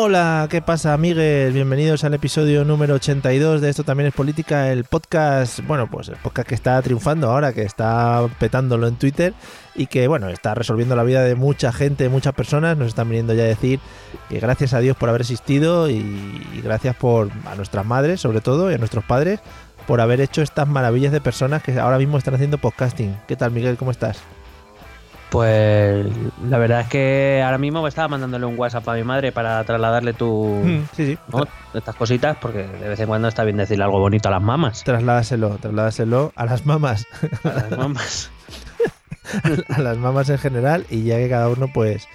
Hola, ¿qué pasa, amigues? Bienvenidos al episodio número 82 de Esto también es política, el podcast, bueno, pues el podcast que está triunfando ahora, que está petándolo en Twitter y que, bueno, está resolviendo la vida de mucha gente, muchas personas. Nos están viniendo ya a decir que gracias a Dios por haber existido y, gracias por a nuestras madres, sobre todo, y a nuestros padres, por haber hecho estas maravillas de personas que ahora mismo están haciendo podcasting. ¿Qué tal, Miguel? ¿Cómo estás? Pues la verdad es que ahora mismo estaba mandándole un WhatsApp a mi madre para trasladarle tu Mm, sí, sí. ¿no? estas cositas, porque de vez en cuando está bien decirle algo bonito a las mamas. Trasládaselo, trasládaselo a las mamás. A las mamas. a las mamás en general y ya que cada uno pues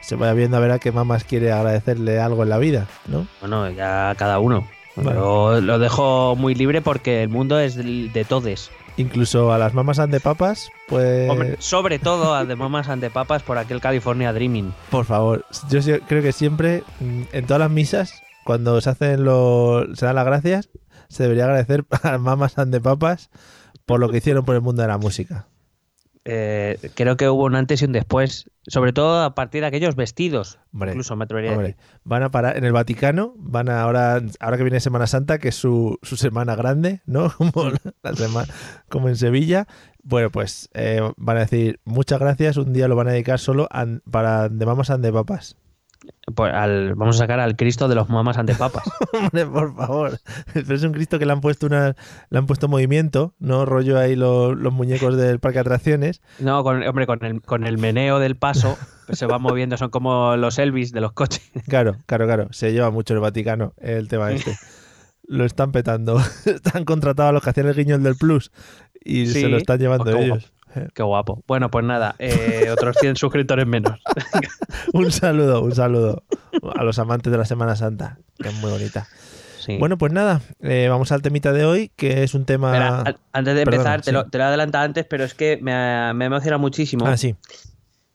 se vaya viendo a ver a qué mamás quiere agradecerle algo en la vida, ¿no? Bueno, ya cada uno. Bueno. Pero lo dejo muy libre porque el mundo es de, de todes. Incluso a las mamás ande papas, pues Hombre, sobre todo a de mamas ante papas por aquel California Dreaming. por favor, yo creo que siempre mm, en todas las misas cuando se hacen los se dan las gracias, se debería agradecer a las mamás ande papas por lo que hicieron por el mundo de la música. Eh, creo que hubo un antes y un después, sobre todo a partir de aquellos vestidos. Hombre, Incluso me atrevería a Hombre, decir. van a parar en el Vaticano, van a ahora, ahora que viene Semana Santa, que es su, su semana grande, ¿no? Como, la semana, como en Sevilla. Bueno, pues eh, van a decir muchas gracias, un día lo van a dedicar solo a- para de mamas and de papas. Pues al- vamos a sacar al Cristo de los mamas ante papas. Hombre, por favor. Pero es un Cristo que le han puesto una, le han puesto movimiento, no rollo ahí lo- los muñecos del parque de atracciones. No, con, hombre, con el, con el meneo del paso se va moviendo, son como los Elvis de los coches. Claro, claro, claro. Se lleva mucho el Vaticano el tema este. Lo están petando. Están contratados a los que hacían el guiño del Plus y Sí. se lo están llevando qué ellos. Qué guapo. Bueno, pues nada, eh, otros 100 suscriptores menos. Un saludo, un saludo a los amantes de la Semana Santa, que es muy bonita. Sí. Bueno, pues nada, eh, vamos al temita de hoy, que es un tema... Antes de empezar, te, lo, te lo he adelantado antes, pero es que me ha, me ha emocionado muchísimo. Ah, sí.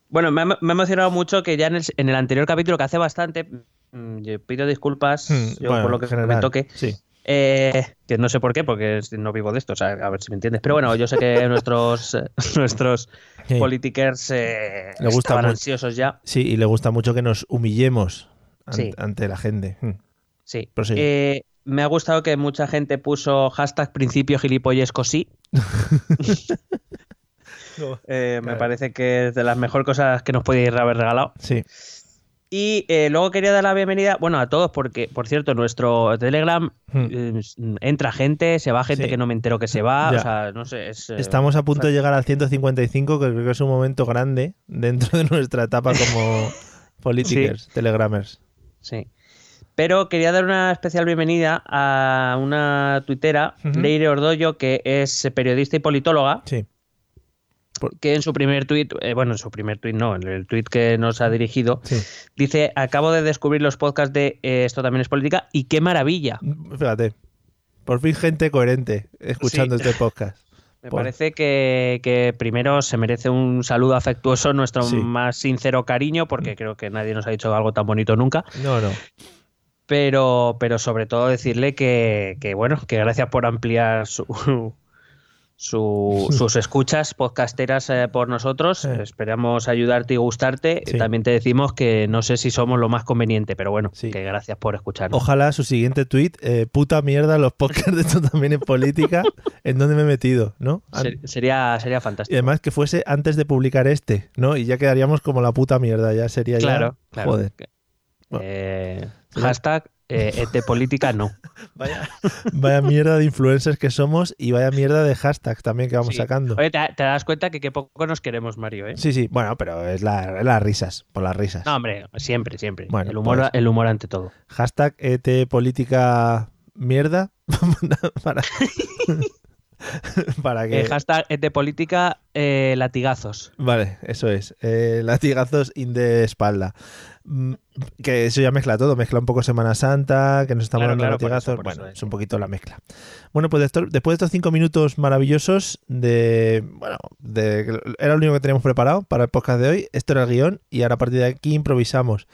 Bueno, me ha, me ha emocionado mucho que ya en el, en el anterior capítulo, que hace bastante, mm, yo pido disculpas Hmm, yo bueno, por lo que en general, me toque, Sí. Eh, que no sé por qué, porque no vivo de esto, o sea, a ver si me entiendes. Pero bueno, yo sé que nuestros, nuestros Sí. politikers eh, Le gusta estaban ansiosos ya. Sí, y le gusta mucho que nos humillemos an- Sí. ante la gente. Hmm. Sí. Eh, me ha gustado que mucha gente puso hashtag principio gilipollesco sí. Eh, Me parece que es de las mejores cosas que nos podéis haber regalado. Sí, Y eh, luego quería dar la bienvenida, bueno, a todos, porque, por cierto, nuestro Telegram Hmm. eh, entra gente, se va gente Sí. que no me entero que se va, Ya. o sea, no sé. Es, eh, estamos a punto de llegar al 155, que creo que es un momento grande dentro de nuestra etapa como politikers, telegramers. Sí. Pero quería dar una especial bienvenida a una tuitera. Leire Ordollo, que es periodista y politóloga, Sí, que en su primer tuit, eh, bueno, en su primer tuit no, en el tuit que nos ha dirigido, sí. dice, acabo de descubrir los podcasts de eh, Esto también es política y qué maravilla. Fíjate, por fin gente coherente escuchando Sí. este podcast. Me Por- parece que, que primero se merece un saludo afectuoso, nuestro Sí. más sincero cariño, porque creo que nadie nos ha dicho algo tan bonito nunca. No, no. Pero, pero sobre todo decirle que, que, bueno, que gracias por ampliar su, su- sus escuchas podcasteras eh, por nosotros. Sí. Esperamos ayudarte y gustarte. Sí. También te decimos que no sé si somos lo más conveniente, pero bueno, Sí. que gracias por escucharnos. Ojalá su siguiente tweet, eh, puta mierda, los podcasts de esto también en política, en donde me he metido, ¿no? Ser- sería, sería Y fantástico. además que fuese antes de publicar este, ¿no? Y ya quedaríamos como la puta mierda, ya sería Claro, ya... claro. Joder. Que- Eh, hashtag eh, ET política no. Vaya, vaya mierda de influencers que somos y vaya mierda de hashtags también que vamos Sí. sacando. Oye, te, te das cuenta que qué poco nos queremos, Mario, ¿eh? Sí, sí, bueno, pero es, la- las risas, por las risas. No, hombre, siempre, siempre. Bueno, el, humor, pues- el humor ante todo. Hashtag ET política mierda para, para que... Eh, hashtag ET política eh, latigazos. Vale, eso es. Eh, latigazos in de espalda. Mm, Que eso ya mezcla todo, mezcla un poco Semana Santa, que nos estamos Claro, dando claro, eso, bueno, es un poquito la mezcla. Bueno, pues después de estos cinco minutos maravillosos de. Bueno, de, era lo único que teníamos preparado para el podcast de hoy. Esto era el guion y ahora a partir de aquí improvisamos.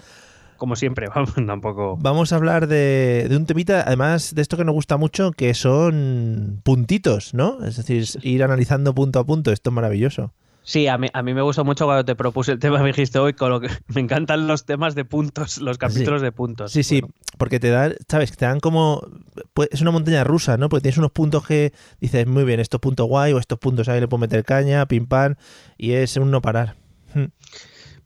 Como siempre, vamos, tampoco. Vamos a hablar de, de un temita, además de esto que nos gusta mucho, que son puntitos, ¿no? Es decir, ir analizando punto a punto. Esto es maravilloso. Sí, a mí, a mí me gustó mucho cuando te propuse el tema, me dijiste hoy, con lo que me encantan los temas de puntos, los capítulos de puntos. Sí, sí, porque te dan, ¿sabes? Que te dan como. pues, es una montaña rusa, ¿no? Porque tienes unos puntos que dices, muy bien, estos puntos guay o estos puntos ahí le puedo meter caña, pim pam, y es un no parar.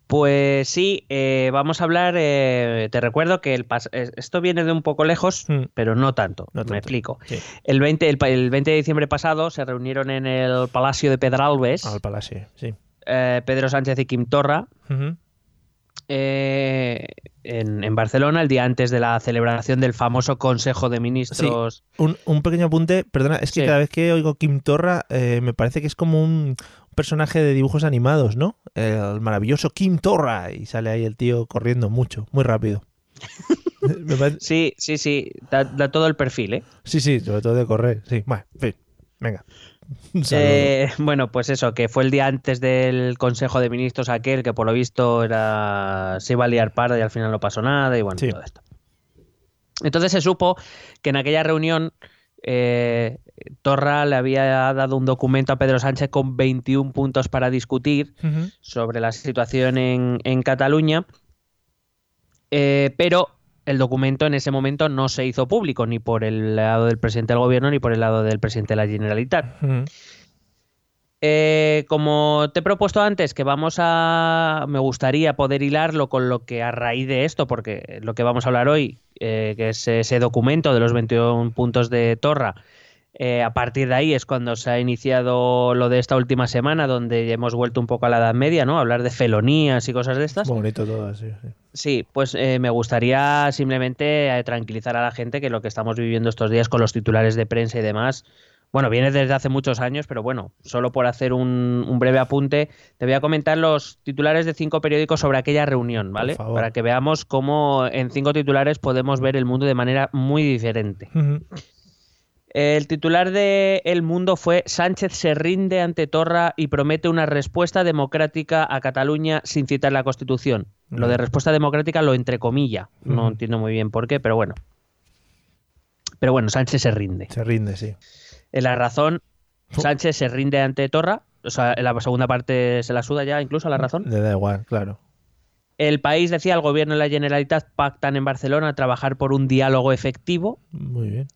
Pues sí, eh, vamos a hablar. eh, te recuerdo que el pas- esto viene de un poco lejos, Hmm. pero no tanto. No tanto. Me explico. Sí, El 20, el, pa- el 20 de diciembre pasado se reunieron en el Palacio de Pedralbes al palacio, sí. eh, Pedro Sánchez y Torra Ujú. eh, en, en Barcelona el día antes de la celebración del famoso Consejo de Ministros. un, un pequeño apunte, perdona, es que Sí. cada vez que oigo Kim Torra, eh, me parece que es como un personaje de dibujos animados, ¿no? El maravilloso Kim Torra, y sale ahí el tío corriendo mucho, muy rápido. Parece- Sí, sí, sí, da, da todo el perfil, ¿eh? Sí, sí, sobre todo de correr, sí. Bueno, en fin, venga. Eh, bueno, pues eso, que fue el día antes del Consejo de Ministros aquel que por lo visto era se iba a liar parda y al final no pasó nada y bueno, Sí. todo esto. Entonces se supo que en aquella reunión eh, Torra le había dado un documento a Pedro Sánchez con 21 puntos para discutir sobre la situación en, en Cataluña, eh, pero el documento en ese momento no se hizo público ni por el lado del presidente del gobierno ni por el lado del presidente de la Generalitat. Eh, como te he propuesto antes, que vamos a. Me gustaría poder hilarlo con lo que a raíz de esto, porque lo que vamos a hablar hoy, eh, que es ese documento de los 21 puntos de Torra, eh, a partir de ahí es cuando se ha iniciado lo de esta última semana, donde hemos vuelto un poco a la Edad Media, ¿no? Hablar de felonías y cosas de estas. Bonito todo así, sí. Sí, pues eh, me gustaría simplemente eh, tranquilizar a la gente que lo que estamos viviendo estos días con los titulares de prensa y demás, bueno, viene desde hace muchos años, pero bueno, solo por hacer un, un breve apunte, te voy a comentar los titulares de cinco periódicos sobre aquella reunión, ¿vale? Para que veamos cómo en cinco titulares podemos ver el mundo de manera muy diferente. El titular de El Mundo fue Sánchez se rinde ante Torra y promete una respuesta democrática a Cataluña sin citar la Constitución. Lo de respuesta democrática lo entrecomilla. No entiendo muy bien por qué, pero bueno. Pero bueno, Sánchez se rinde. Se rinde, sí. En la razón, Oh. Sánchez se rinde ante Torra. O sea, en la segunda parte se la suda ya incluso a la razón. Le da igual, claro. El país decía, el gobierno y la Generalitat pactan en Barcelona trabajar por un diálogo efectivo Muy bien.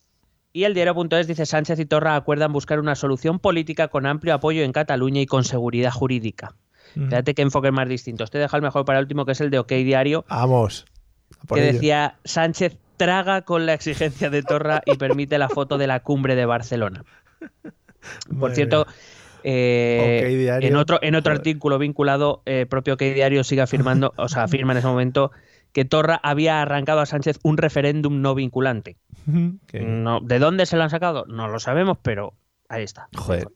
Y el diario.es dice Sánchez y Torra acuerdan buscar una solución política con amplio apoyo en Cataluña y con seguridad jurídica. Ujú. Fíjate qué enfoques más distintos. Te deja el mejor para el último, que es el de OK Diario, Vamos. que ello. decía Sánchez traga con la exigencia de Torra y permite la foto de la cumbre de Barcelona. Por cierto, eh, Diario. en otro, en otro Joder. artículo vinculado, eh, propio OK Diario sigue afirmando, o sea, afirma en ese momento que Torra había arrancado a Sánchez un referéndum no vinculante. Que No, ¿De dónde se lo han sacado? No lo sabemos, pero ahí está. Joder.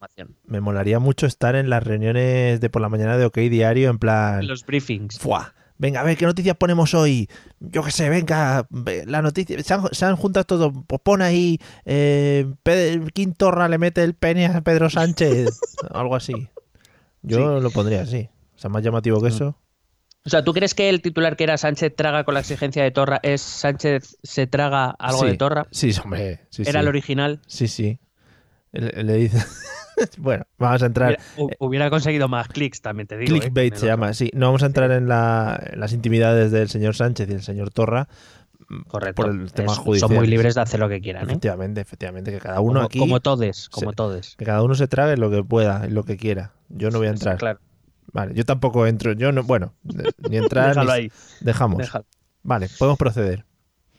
Me molaría mucho estar en las reuniones de por la mañana de OK Diario en plan... Los briefings. ¡Fua! Venga, a ver, ¿qué noticias ponemos hoy? Yo qué sé, venga, ve, la noticia... Se han, se han juntado todo. Pues pon ahí... Eh, Quintorra le mete el pene a Pedro Sánchez. Algo así. Yo lo pondría así. O sea, más llamativo que eso. O sea, ¿tú crees que el titular que era Sánchez traga con la exigencia de Torra es Sánchez se traga algo Sí, de Torra? Sí, hombre. Sí, ¿Era el original? Sí, sí. Le, le dice... bueno, vamos a entrar... Hubiera, hu- hubiera conseguido más clics, también te digo. ¿eh? Clickbait se llama, sí. No vamos a entrar en, la- en las intimidades del señor Sánchez y el señor Torra. otro. Correcto. por el tema Es- judicial. son muy libres de hacer lo que quieran. ¿eh? Efectivamente, efectivamente. Que cada uno Como, aquí. como todes, como todes. que cada uno se trague lo que pueda y lo que quiera. Yo no voy a entrar. Claro. Vale, yo tampoco entro. Yo no. Bueno, ni entrar. Déjalo ni- ahí. Dejamos. déjalo. Vale, podemos proceder.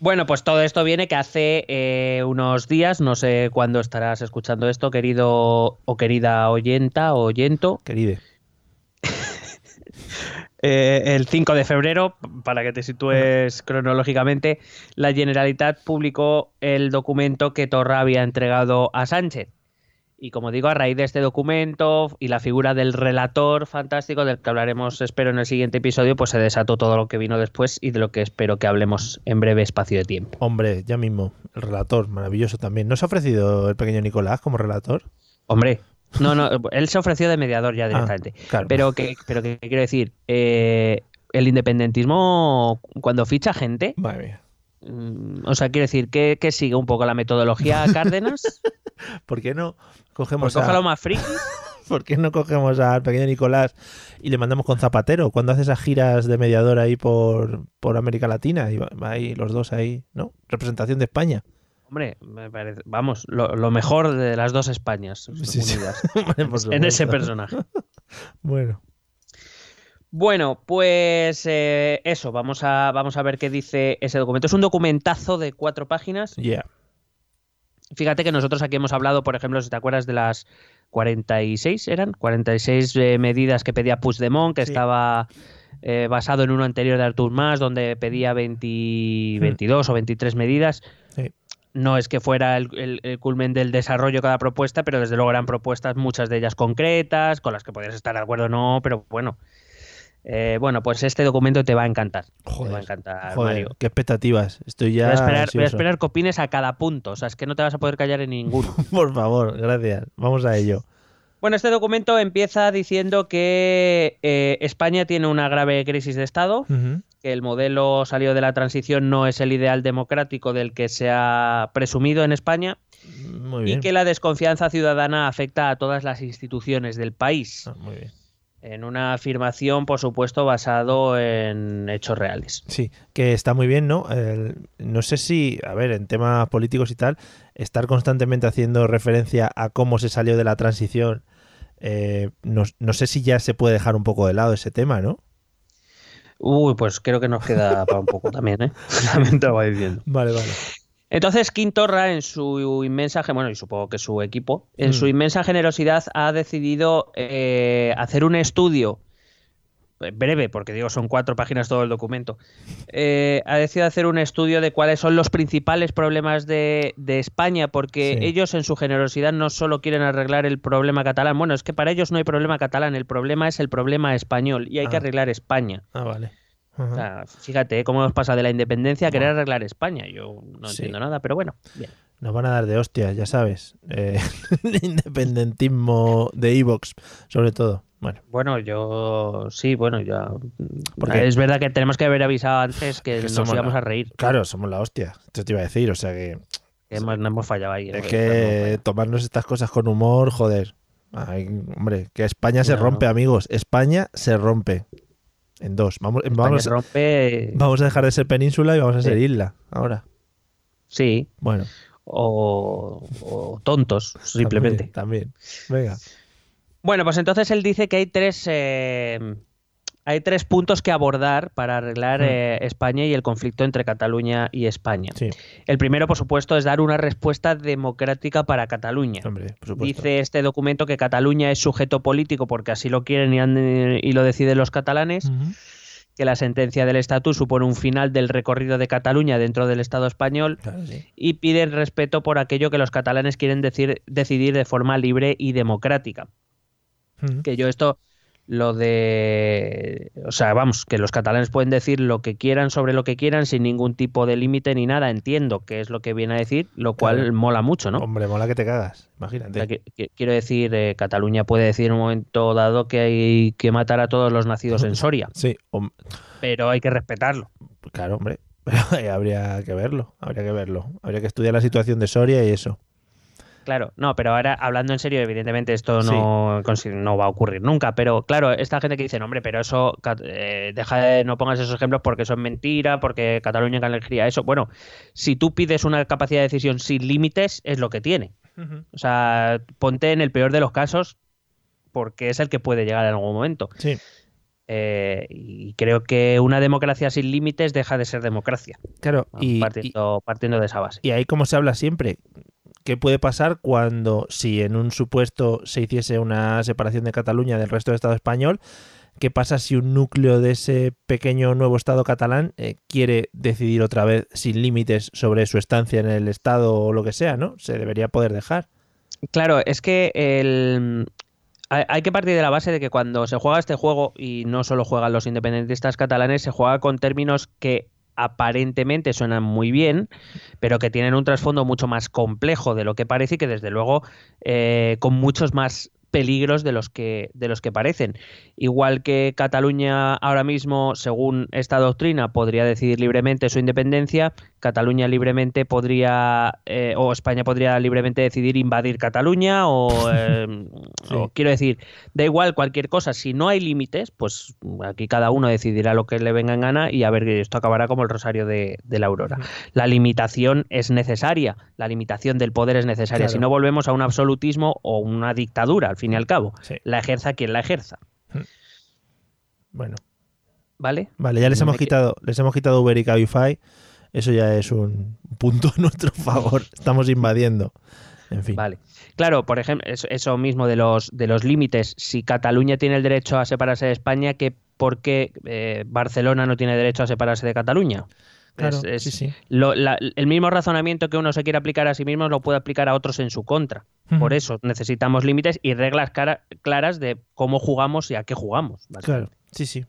Bueno, pues todo esto viene que hace eh, unos días, no sé cuándo estarás escuchando esto, querido o querida oyenta o oyento. Queride. Eh, el 5 de febrero, para que te sitúes cronológicamente, la Generalitat publicó el documento que Torra había entregado a Sánchez. Y como digo, a raíz de este documento y la figura del relator fantástico, del que hablaremos, espero, en el siguiente episodio, pues se desató todo lo que vino después y de lo que espero que hablemos en breve espacio de tiempo. Hombre, ya mismo, el relator, maravilloso también. ¿No se ha ofrecido el pequeño Nicolás como relator? Hombre, no, no, él se ofreció de mediador ya directamente. Ah, claro. Pero que, pero que quiero decir, eh, el independentismo, cuando ficha gente, Madre mía. mm, o sea, quiero decir, que, que sigue un poco la metodología Cárdenas, ¿Por qué no cogemos cógelo a, más friki. ¿Por qué no cogemos al pequeño Nicolás y le mandamos con Zapatero cuando hace esas giras de mediador ahí por, por América Latina? Y va, va ahí los dos ahí, ¿no? Representación de España. Hombre, me parece, vamos, lo, lo mejor de las dos Españas Sí, sí. unidas en ese personaje. Bueno, Bueno, pues eh, eso, vamos a, vamos a ver qué dice ese documento. Es un documentazo de cuatro páginas. yeah. Fíjate que nosotros aquí hemos hablado, por ejemplo, si te acuerdas de las 46, ¿eran? 46 eh, medidas que pedía Puigdemont, que Sí. estaba eh, basado en uno anterior de Artur Mas, donde pedía 20 22 o 23 medidas. Sí. No es que fuera el, el- el culmen del desarrollo cada propuesta, pero desde luego eran propuestas, muchas de ellas concretas, con las que podrías estar de acuerdo o no, pero bueno. Eh, bueno, pues este documento te va a encantar. te va a Joder, encantar, joder, Mario. qué expectativas. Estoy ya Voy a, esperar, voy a ansioso. esperar que opines a cada punto. O sea, es que no te vas a poder callar en ninguno. Por favor, gracias. Vamos a ello. Bueno, este documento empieza diciendo que eh, España tiene una grave crisis de Estado, que el modelo salido de la transición no es el ideal democrático del que se ha presumido en España Muy y que la desconfianza ciudadana afecta a todas las instituciones del país. Ah, muy bien. En una afirmación, por supuesto, basado en hechos reales. Sí, que está muy bien, ¿no? El- no sé si, a ver, en temas políticos y tal, estar constantemente haciendo referencia a cómo se salió de la transición, eh, no, no sé si ya se puede dejar un poco de lado ese tema, ¿no? Uy, pues creo que nos queda para un poco también, ¿eh? También te lo voy diciendo. Vale, vale. Entonces, Quintorra, en su inmensa, bueno, y supongo que su equipo, en Mm. su inmensa generosidad, ha decidido eh, hacer un estudio eh, breve, porque digo, son cuatro páginas todo el documento. eh, ha decidido hacer un estudio de cuáles son los principales problemas de, de España, porque Sí. ellos, en su generosidad, no solo quieren arreglar el problema catalán. Bueno, es que para ellos no hay problema catalán, el problema es el problema español y hay que Ah. arreglar España. Ah, vale. O sea, fíjate ¿eh? cómo nos pasa de la independencia a querer arreglar España. Yo no Sí. entiendo nada, pero bueno, bien. Nos van a dar de hostias, ya sabes. Eh, independentismo de Evox, sobre todo. Bueno, Bueno, yo sí, bueno, ya. Porque- Es verdad que tenemos que haber avisado antes que, Que nos íbamos la- a reír. claro, somos la hostia. Esto te iba a decir, o sea que Que hemos, no hemos fallado ahí. es ¿eh? que tomarnos estas cosas con humor, joder. Ay, hombre, que España se No, rompe, no. amigos. España se rompe. En dos. Vamos, vamos, rompe. vamos a dejar de ser península y vamos a ser Sí. isla. Ahora. Sí, Bueno. o, o tontos, simplemente. También. también. Venga. Bueno, pues entonces él dice que hay tres. eh, hay tres puntos que abordar para arreglar eh, España y el conflicto entre Cataluña y España. Sí, El primero, por supuesto, es dar una respuesta democrática para Cataluña. hombre. Dice este documento que Cataluña es sujeto político porque así lo quieren y, han- y lo deciden los catalanes, que la sentencia del estatus supone un final del recorrido de Cataluña dentro del Estado español Claro, sí. y piden respeto por aquello que los catalanes quieren decir- decidir de forma libre y democrática. Que yo esto lo de o sea vamos que los catalanes pueden decir lo que quieran sobre lo que quieran sin ningún tipo de límite ni nada entiendo que es lo que viene a decir lo cual Claro. mola mucho no Hombre, mola que te cagas. o sea, Imagínate. que- que- quiero decir, eh, Cataluña puede decir en un momento dado que hay que matar a todos los nacidos en Soria, Sí, pero hay que respetarlo. claro, hombre. Habría que verlo. Habría que verlo. Habría que estudiar la situación de Soria y eso. Claro, no, pero ahora hablando en serio, evidentemente esto no, no va a ocurrir nunca, pero claro, esta gente que dice, "No, hombre, pero eso, eh, deja de, no pongas esos ejemplos porque eso es mentira, porque Cataluña elegía eso. Bueno, si tú pides una capacidad de decisión sin límites, es lo que tiene. O sea, ponte en el peor de los casos porque es el que puede llegar en algún momento. Sí. Eh, y creo que una democracia sin límites deja de ser democracia. Claro, y, partiendo, y, partiendo de esa base. Y ahí, como se habla siempre, ¿qué puede pasar cuando, si en un supuesto se hiciese una separación de Cataluña del resto del Estado español, ¿Qué pasa si un núcleo de ese pequeño nuevo Estado catalán eh, quiere decidir otra vez sin límites sobre su estancia en el Estado o lo que sea, ¿no? Se debería poder dejar. Claro, es que el... hay que partir de la base de que cuando se juega este juego, y no solo juegan los independentistas catalanes, se juega con términos que aparentemente suenan muy bien, pero que tienen un trasfondo mucho más complejo de lo que parece y que desde luego eh, con muchos más peligros de los que de los que parecen. Igual que Cataluña ahora mismo, según esta doctrina, podría decidir libremente su independencia, Cataluña libremente podría eh, o España podría libremente decidir invadir Cataluña o, eh, o, quiero decir, da igual cualquier cosa. Si no hay límites, pues aquí cada uno decidirá lo que le venga en gana y a ver que esto acabará como el rosario de, de la aurora. La limitación es necesaria, la limitación del poder es necesaria. Claro. Si no volvemos a un absolutismo o una dictadura. Al fin y al cabo. Sí. La ejerza quien la ejerza. Bueno. ¿Vale? Vale, ya les hemos quitado, les hemos quitado Uber y Cabify. Eso ya es un punto a nuestro favor. Estamos invadiendo. En fin. Vale. Claro, por ejemplo, eso mismo de los, de los límites. Si Cataluña tiene el derecho a separarse de España, ¿qué, ¿por qué eh, Barcelona no tiene derecho a separarse de Cataluña? Claro, es, es sí, sí. Lo, la, el mismo razonamiento que uno se quiere aplicar a sí mismo lo puede aplicar a otros en su contra. Uh -huh. Por eso necesitamos límites y reglas cara, claras de cómo jugamos y a qué jugamos. Claro, sí, sí.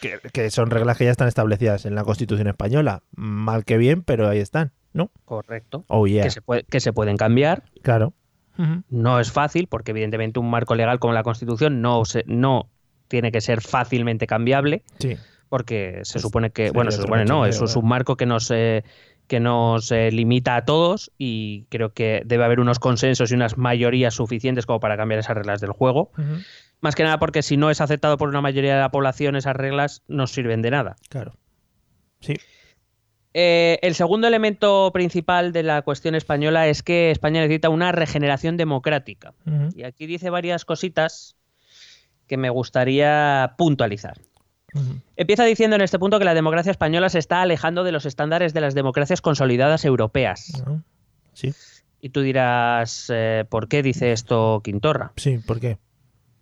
Que, que, son reglas que ya están establecidas en la Constitución española. Mal que bien, pero ahí están, ¿no? Correcto. Oh, yeah. que, se puede, que se pueden cambiar. Claro. Uh -huh. No es fácil, porque evidentemente un marco legal como la Constitución no, se, no tiene que ser fácilmente cambiable. Sí porque se supone que, bueno, se supone no, eso es un marco que nos, eh, que nos eh, limita a todos y creo que debe haber unos consensos y unas mayorías suficientes como para cambiar esas reglas del juego. Uh -huh. Más que nada porque si no es aceptado por una mayoría de la población, esas reglas no sirven de nada. Claro. Sí. Eh, el segundo elemento principal de la cuestión española es que España necesita una regeneración democrática. Uh -huh. Y aquí dice varias cositas que me gustaría puntualizar. Uh -huh. Empieza diciendo en este punto que la democracia española se está alejando de los estándares de las democracias consolidadas europeas. Uh -huh. Sí. Y tú dirás, eh, ¿por qué dice esto Quintorra? Sí, ¿por qué?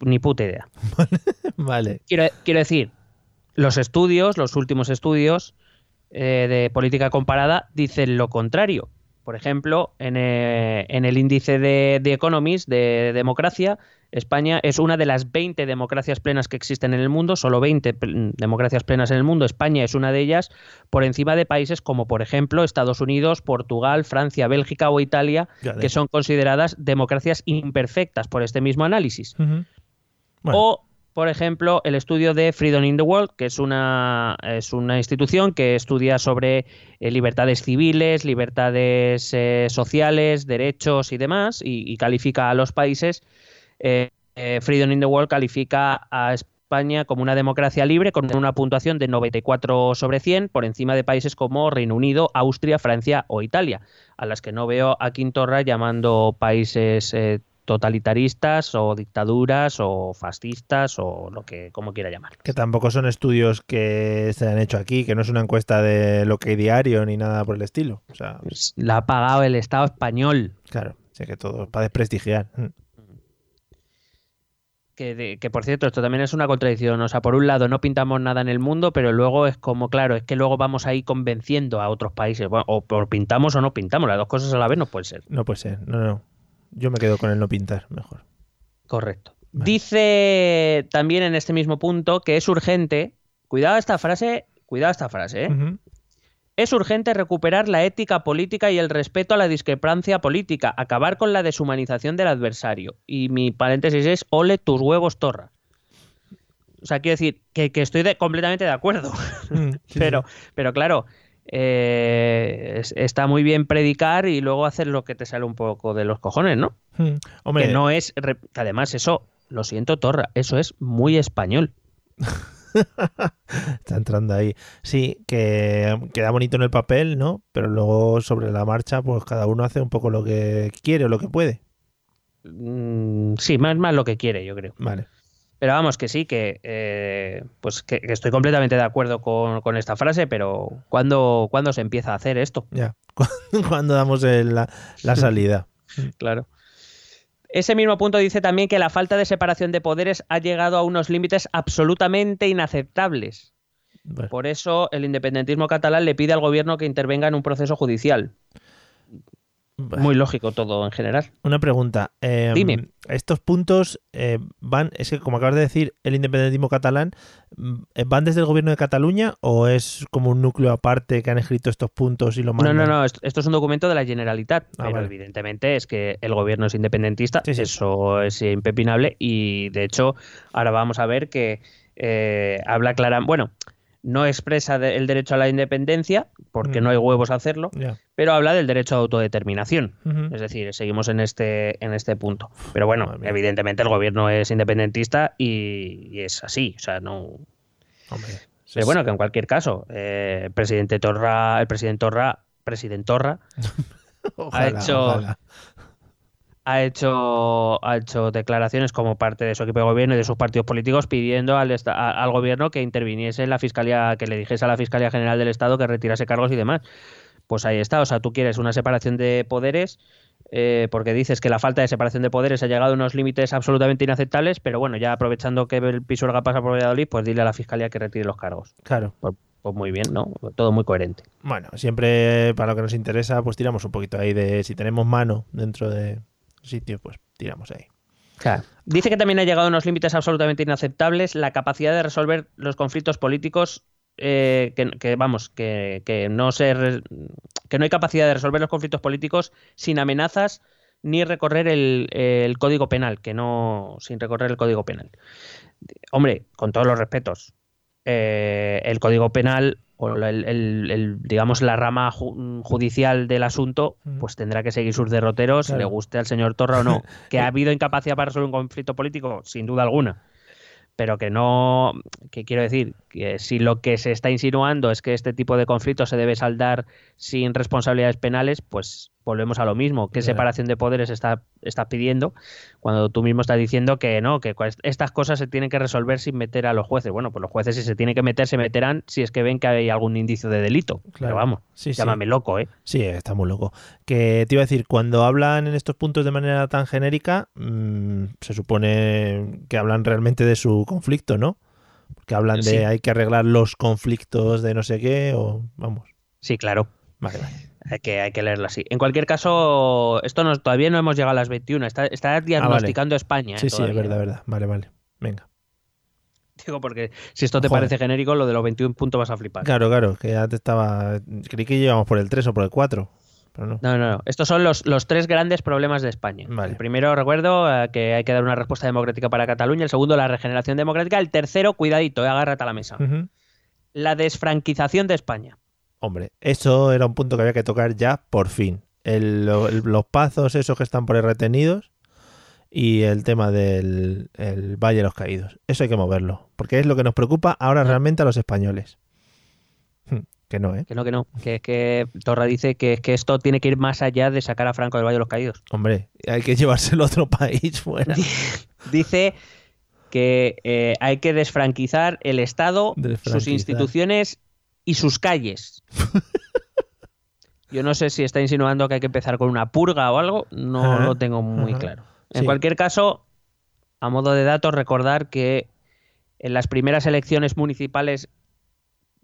Ni puta idea. vale. Quiero, quiero, decir, los estudios, los últimos estudios eh, de política comparada dicen lo contrario. Por ejemplo, en, eh, en el índice de, de Economist de democracia España es una de las 20 democracias plenas que existen en el mundo, solo 20 democracias plenas en el mundo. España es una de ellas, por encima de países como, por ejemplo, Estados Unidos, Portugal, Francia, Bélgica o Italia, que son consideradas democracias imperfectas por este mismo análisis. Uh -huh. bueno. O, por ejemplo, el estudio de Freedom in the World, que es una, es una institución que estudia sobre eh, libertades civiles, libertades eh, sociales, derechos y demás, y, y califica a los países eh, eh, Freedom in the World califica a España como una democracia libre con una puntuación de 94 sobre 100 por encima de países como Reino Unido, Austria, Francia o Italia, a las que no veo a Quintorra llamando países eh, totalitaristas o dictaduras o fascistas o lo que como quiera llamar. Que tampoco son estudios que se han hecho aquí, que no es una encuesta de lo que hay diario ni nada por el estilo. O sea, la ha pagado el Estado español. Claro, sé que todo para desprestigiar. Que, de, que, por cierto, esto también es una contradicción. O sea, por un lado no pintamos nada en el mundo, pero luego es como, claro, es que luego vamos ahí convenciendo a otros países. Bueno, o por pintamos o no pintamos, las dos cosas a la vez no puede ser. No puede ser, no, no. Yo me quedo con el no pintar, mejor. Correcto. Vale. Dice también en este mismo punto que es urgente, cuidado esta frase, cuidado esta frase, ¿eh? Uh -huh. Es urgente recuperar la ética política y el respeto a la discrepancia política, acabar con la deshumanización del adversario. Y mi paréntesis es, ole tus huevos, torra. O sea, quiero decir que, que estoy de, completamente de acuerdo. Mm, sí, pero, sí. pero claro, eh, está muy bien predicar y luego hacer lo que te sale un poco de los cojones, ¿no? Mm, hombre. Que no es. Que además, eso, lo siento, torra, eso es muy español. Está entrando ahí. Sí, que queda bonito en el papel, ¿no? Pero luego sobre la marcha, pues cada uno hace un poco lo que quiere o lo que puede. Mm, sí, más, más lo que quiere, yo creo. Vale. Pero vamos, que sí, que eh, pues que, que estoy completamente de acuerdo con, con esta frase, pero ¿cuándo, ¿cuándo se empieza a hacer esto? Ya, cuando damos el- la, la salida. Claro. Ese mismo punto dice también que la falta de separación de poderes ha llegado a unos límites absolutamente inaceptables. Bueno, Por eso el independentismo catalán le pide al gobierno que intervenga en un proceso judicial. Muy lógico todo en general. Una pregunta. eh, Dime. Estos puntos eh, van, es que como acabas de decir, el independentismo catalán, mm, ¿van desde el gobierno de Cataluña o es como un núcleo aparte que han escrito estos puntos y lo No, mandan? no, no, esto, esto es un documento de la Generalitat, Ah, pero vale. evidentemente es que el gobierno es independentista, Sí, sí. eso es impepinable y de hecho ahora vamos a ver que eh, habla clara, bueno, no expresa de- el derecho a la independencia porque Mm. no hay huevos a hacerlo, pero habla del derecho a autodeterminación. Es decir, seguimos en este, en este punto. Pero bueno, Madre mía. evidentemente el gobierno es independentista y, y es así. O sea, no. Hombre, Pero bueno, que en cualquier caso, eh, el presidente Torra, el presidente Torra, presidente Torra, ojalá, hecho- ojalá. Ha hecho, ha hecho declaraciones como parte de su equipo de gobierno y de sus partidos políticos pidiendo al, esta- a- al gobierno que interviniese en la fiscalía, que le dijese a la Fiscalía General del Estado que retirase cargos y demás. Pues ahí está, o sea, tú quieres una separación de poderes eh, porque dices que la falta de separación de poderes ha llegado a unos límites absolutamente inaceptables, pero bueno, ya aprovechando que el Pisuerga pasa por Valladolid, pues dile a la Fiscalía que retire los cargos. Claro. Pues, pues muy bien, ¿no? Todo muy coherente. Bueno, siempre para lo que nos interesa, pues tiramos un poquito ahí de si tenemos mano dentro de sitio, pues tiramos ahí. Dice que también ha llegado a unos límites absolutamente inaceptables la capacidad de resolver los conflictos políticos. eh, que, vamos, que, que no se que no hay capacidad de resolver los conflictos políticos sin amenazas ni recorrer el, el código penal, que no sin recorrer el código penal. Hombre, con todos los respetos, eh, el código penal o el, el- el, digamos la rama ju- judicial del asunto, pues tendrá que seguir sus derroteros, Claro. le guste al señor Torra o no. Que ha habido incapacidad para resolver un conflicto político, sin duda alguna. Pero que no, que quiero decir, que si lo que se está insinuando es que este tipo de conflictos se debe saldar sin responsabilidades penales, pues volvemos a lo mismo. ¿Qué separación de poderes está, estás pidiendo cuando tú mismo estás diciendo que no, que estas cosas se tienen que resolver sin meter a los jueces? Bueno, pues los jueces si se tienen que meter, se meterán si es que ven que hay algún indicio de delito. Claro. Pero vamos, Sí, sí. llámame loco, ¿eh? Sí, está muy loco. Que te iba a decir, cuando hablan en estos puntos de manera tan genérica, mm, se supone que hablan realmente de su conflicto, ¿no? Que hablan de hay que arreglar los conflictos de no sé qué, o vamos. Sí, claro. Vale, vale. Hay que, hay que leerlo así. En cualquier caso, esto no, todavía no hemos llegado a las 21. Está, está diagnosticando España. ¿eh? Sí, sí, es verdad, verdad. Vale, vale. Venga. Digo, porque si esto te Joder. parece genérico, lo de los 21 puntos vas a flipar. Claro, claro, que ya te estaba. Creí que íbamos por el 3 o por el 4, pero no. No, no, no. Estos son los, los tres grandes problemas de España. Vale. El primero, recuerdo, eh, que hay que dar una respuesta democrática para Cataluña. El segundo, la regeneración democrática. El tercero, cuidadito, eh, agárrate a la mesa. La desfranquización de España. Hombre, eso era un punto que había que tocar ya por fin. El- lo- el- los pazos esos que están por ahí retenidos y el tema del el Valle de los Caídos. Eso hay que moverlo, porque es lo que nos preocupa ahora realmente a los españoles. Hm, Que no, ¿eh? Que no, que no. Que es que Torra dice que, que esto tiene que ir más allá de sacar a Franco del Valle de los Caídos. Hombre, hay que llevárselo a otro país fuera. Dice que eh, hay que desfranquizar el Estado, sus instituciones y sus calles. Yo no sé si está insinuando que hay que empezar con una purga o algo, no Ajá, lo tengo muy ajá. claro. En Sí. cualquier caso, a modo de datos, recordar que en las primeras elecciones municipales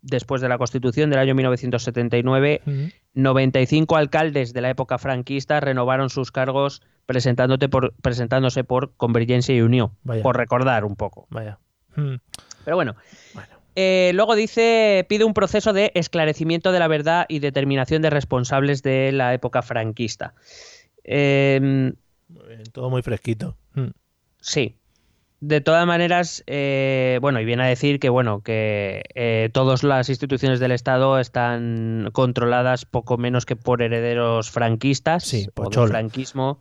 después de la Constitución del año 1979, Ujú. 95 alcaldes de la época franquista renovaron sus cargos presentándote por, presentándose por Convergencia y Unión, Vaya. por recordar un poco. Vaya. Hm, Pero bueno, Bueno. Eh, luego dice, pide un proceso de esclarecimiento de la verdad y determinación de responsables de la época franquista. Eh, muy bien, todo muy fresquito. Hm. Sí. De todas maneras, eh, bueno, y viene a decir que bueno, que eh, todas las instituciones del Estado están controladas poco menos que por herederos franquistas Sí, o del franquismo.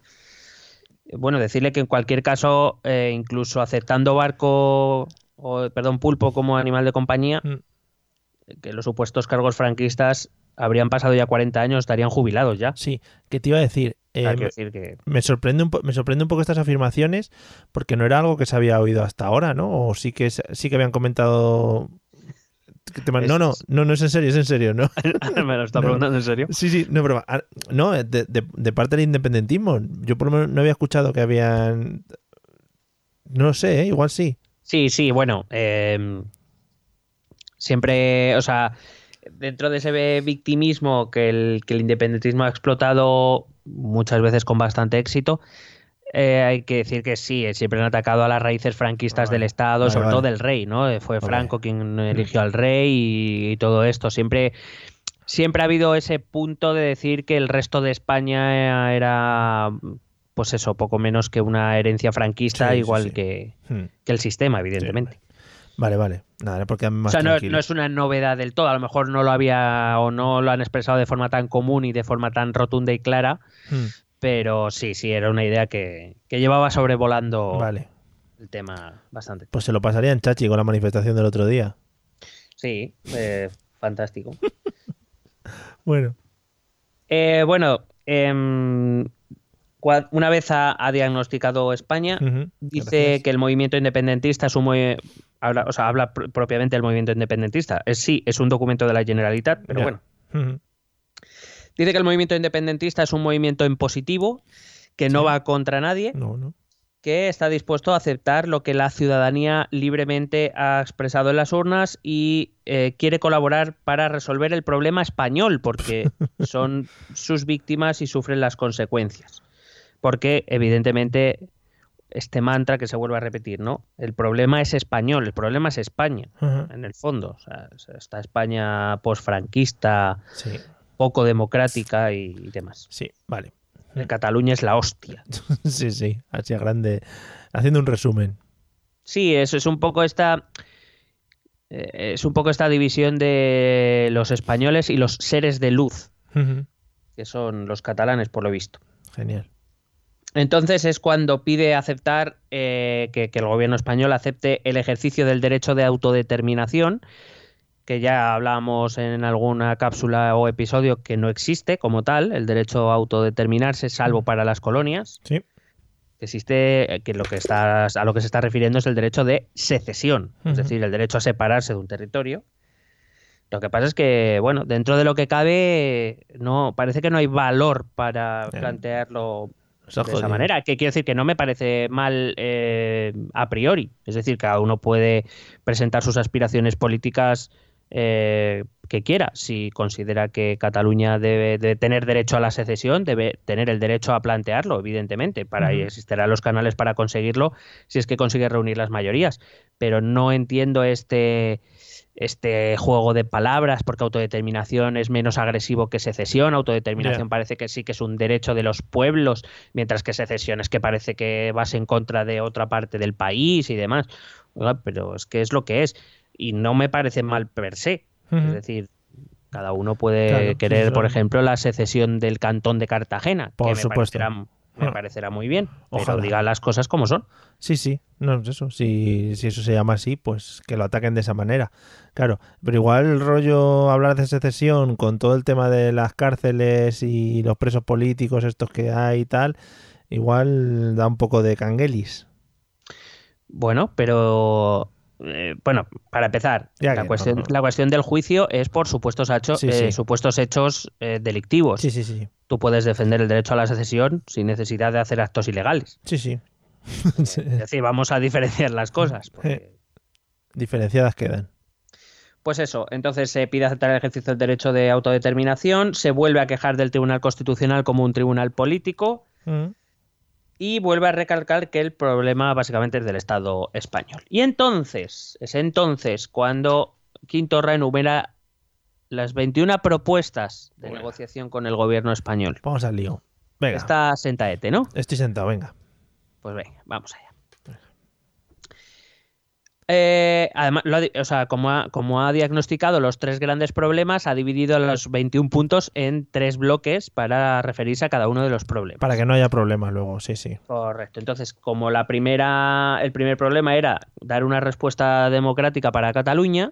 Bueno, decirle que en cualquier caso, eh, incluso aceptando barco o perdón, pulpo como animal de compañía, Mm. que los supuestos cargos franquistas habrían pasado ya 40 años, estarían jubilados ya. Sí, que te iba a decir, Eh, Ah, me, decir que me sorprende un me sorprende un poco estas afirmaciones porque no era algo que se había oído hasta ahora, ¿no? O sí que sí que habían comentado no, no, no, no es en serio, es en serio, ¿no? me lo está No. preguntando en serio. Sí, sí, no, pero ah, no, de, de- de parte del independentismo. Yo por lo menos no había escuchado que habían no sé, ¿eh? igual sí. Sí, sí, bueno, eh, siempre, o sea, dentro de ese victimismo que el, que el independentismo ha explotado muchas veces con bastante éxito, eh, hay que decir que sí, eh, siempre han atacado a las raíces franquistas Vale, del Estado, vale, sobre todo del rey, ¿no? Eh, Fue. Franco quien eligió al rey y, y todo esto. Siempre, siempre ha habido ese punto de decir que el resto de España era, pues eso, poco menos que una herencia franquista, Sí, igual sí. Que, Hmm. que el sistema, evidentemente. Vale, vale. Nada, porque O sea, no, es una novedad del todo. A lo mejor no lo había o no lo han expresado de forma tan común y de forma tan rotunda y clara, Hmm, pero sí, sí, era una idea que, que llevaba sobrevolando Vale. el tema bastante. Pues se lo pasarían Chachi con la manifestación del otro día. Sí, eh, fantástico. Bueno. Eh, bueno, em, cua- una vez ha, ha diagnosticado España, Ujú, dice gracias. que el movimiento independentista es un movi- habla, o sea, habla pr- propiamente del movimiento independentista. Es, sí, es un documento de la Generalitat, pero Ya. bueno. Ujú, Dice que el movimiento independentista es un movimiento en positivo, que no Sí. va contra nadie, No, no. que está dispuesto a aceptar lo que la ciudadanía libremente ha expresado en las urnas y eh, quiere colaborar para resolver el problema español, porque son sus víctimas y sufren las consecuencias. Porque, evidentemente, este mantra que se vuelve a repetir, ¿no? El problema es español, el problema es España, en el fondo. O sea, esta España posfranquista, Sí, poco democrática y, y demás. sí, vale. En Cataluña es la hostia. Sí, sí, así grande. Haciendo un resumen. Sí, eso es un poco esta. eh, Es un poco esta división de los españoles y los seres de luz, que son los catalanes, por lo visto. Genial. Entonces es cuando pide aceptar eh, que, que el gobierno español acepte el ejercicio del derecho de autodeterminación, que ya hablábamos en alguna cápsula o episodio que no existe como tal, el derecho a autodeterminarse, salvo para las colonias. Sí. que existe, eh, que lo que está, a lo que se está refiriendo es el derecho de secesión, es decir, el derecho a separarse de un territorio. Lo que pasa es que, bueno, dentro de lo que cabe, no parece que no hay valor para plantearlo De esa manera. Que quiero decir que no me parece mal eh, a priori. Es decir, cada uno puede presentar sus aspiraciones políticas eh, que quiera. Si considera que Cataluña debe, de tener derecho a la secesión, debe tener el derecho a plantearlo, evidentemente. Para ahí existirán los canales para conseguirlo si es que consigue reunir las mayorías. Pero no entiendo este este juego de palabras, porque autodeterminación es menos agresivo que secesión, autodeterminación parece que sí que es un derecho de los pueblos, mientras que secesión es que parece que vas en contra de otra parte del país y demás. Pero es que es lo que es, y no me parece mal per se. Es decir, cada uno puede Claro, querer, sí, por ejemplo, la secesión del cantón de Cartagena, Por que me supuesto. parecerá, me parecerá muy bien, Ojalá. pero diga las cosas como son. Sí, sí, no es eso. Si, si eso se llama así, pues que lo ataquen de esa manera. Claro, pero igual el rollo hablar de secesión con todo el tema de las cárceles y los presos políticos estos que hay y tal, igual da un poco de canguelis. Bueno, pero eh, bueno, para empezar, Ya la que cuestión, no, no. la cuestión del juicio es por supuestos, hecho- Sí, eh, supuestos hechos eh, delictivos. Sí, sí, sí. Tú puedes defender el derecho a la secesión sin necesidad de hacer actos ilegales. Sí, sí. Sí. Es decir, vamos a diferenciar las cosas. porque- Diferenciadas quedan. Pues eso, entonces se pide aceptar el ejercicio del derecho de autodeterminación, se vuelve a quejar del Tribunal Constitucional como un tribunal político Mm. Y vuelve a recalcar que el problema básicamente es del Estado español. Y entonces, es entonces cuando Quintorra enumera las 21 propuestas de Bueno. negociación con el gobierno español. Vamos al lío. Venga, Está sentaete, ¿no? estoy sentado, venga. Pues venga, vamos allá. Eh, además, lo ha di- o sea, como ha, como ha diagnosticado los tres grandes problemas, ha dividido los 21 puntos en tres bloques para referirse a cada uno de los problemas. Para que no haya problemas luego, sí, sí. Correcto. Entonces, como la primera, el primer problema era dar una respuesta democrática para Cataluña,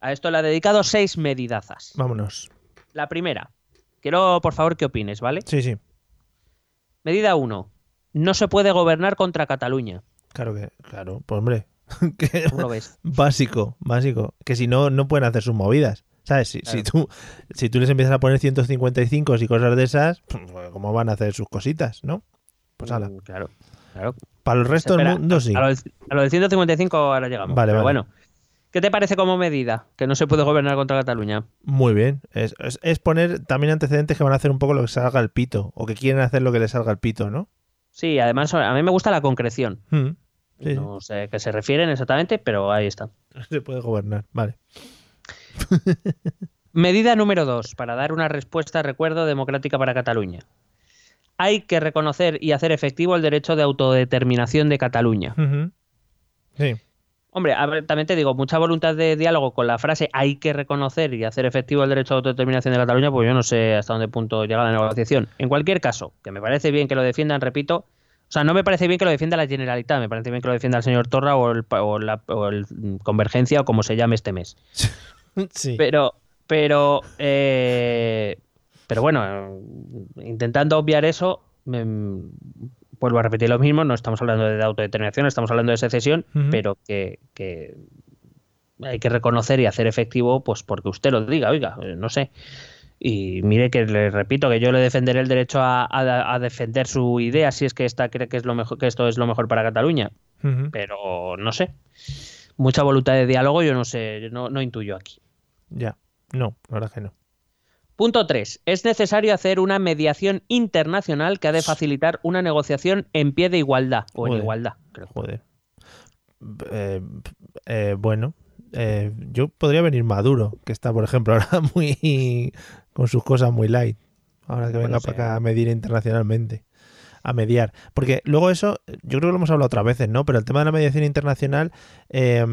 a esto le ha dedicado seis medidazas. Vámonos. La primera, quiero por favor que opines, ¿vale? Sí, sí. Medida 1. No se puede gobernar contra Cataluña. Claro que, claro, pues hombre. que- ¿Cómo lo ves? básico, básico. Que si no, no pueden hacer sus movidas. ¿Sabes? Si, si tú, si tú les empiezas a poner 155 y cosas de esas, pues, ¿cómo van a hacer sus cositas, no? Pues ala. Mm, Claro, claro. Para el resto del mundo sí. A lo, del, a lo del 155 ahora llegamos. Vale, Pero vale. bueno, ¿qué te parece como medida que no se puede gobernar contra Cataluña? Muy bien. Es, es- es poner también antecedentes que van a hacer un poco lo que salga al pito. O que quieren hacer lo que les salga al pito, ¿no? Sí, además a mí me gusta la concreción. Mm. Sí, No sé a qué se refieren exactamente, pero ahí está. Se puede gobernar. Vale. Medida número 2, para dar una respuesta, recuerdo, democrática para Cataluña. Hay que reconocer y hacer efectivo el derecho de autodeterminación de Cataluña. Sí. Hombre, a ver, también te digo, mucha voluntad de diálogo con la frase hay que reconocer y hacer efectivo el derecho de autodeterminación de Cataluña, pues yo no sé hasta dónde punto llega la negociación. En cualquier caso, que me parece bien que lo defiendan, repito, o sea, no me parece bien que lo defienda la Generalitat, me parece bien que lo defienda el señor Torra o el, o la o el, mm, Convergencia o como se llame este mes. Sí. Pero, pero, eh, pero bueno, intentando obviar eso, me- vuelvo a repetir lo mismo, no estamos hablando de autodeterminación, estamos hablando de secesión, pero que, que hay que reconocer y hacer efectivo, pues porque usted lo diga, oiga, eh, no sé. Y mire que le repito que yo le defenderé el derecho a, a- a defender su idea si es que esta cree que es lo mejor, que esto es lo mejor para Cataluña, pero no sé. Mucha voluntad de diálogo, yo no sé, no, no intuyo aquí. Ya. No, la verdad que no. Punto 3. Es necesario hacer una mediación internacional que ha de facilitar una negociación en pie de igualdad. O en Joder. igualdad, creo. Joder. Eh, eh, bueno, eh, yo podría venir Maduro, que está, por ejemplo, ahora muy con sus cosas muy light. Ahora que Bueno, venga sí. para acá a medir internacionalmente. A mediar. Porque luego eso, yo creo que lo hemos hablado otras veces, ¿no? Pero el tema de la mediación internacional eh,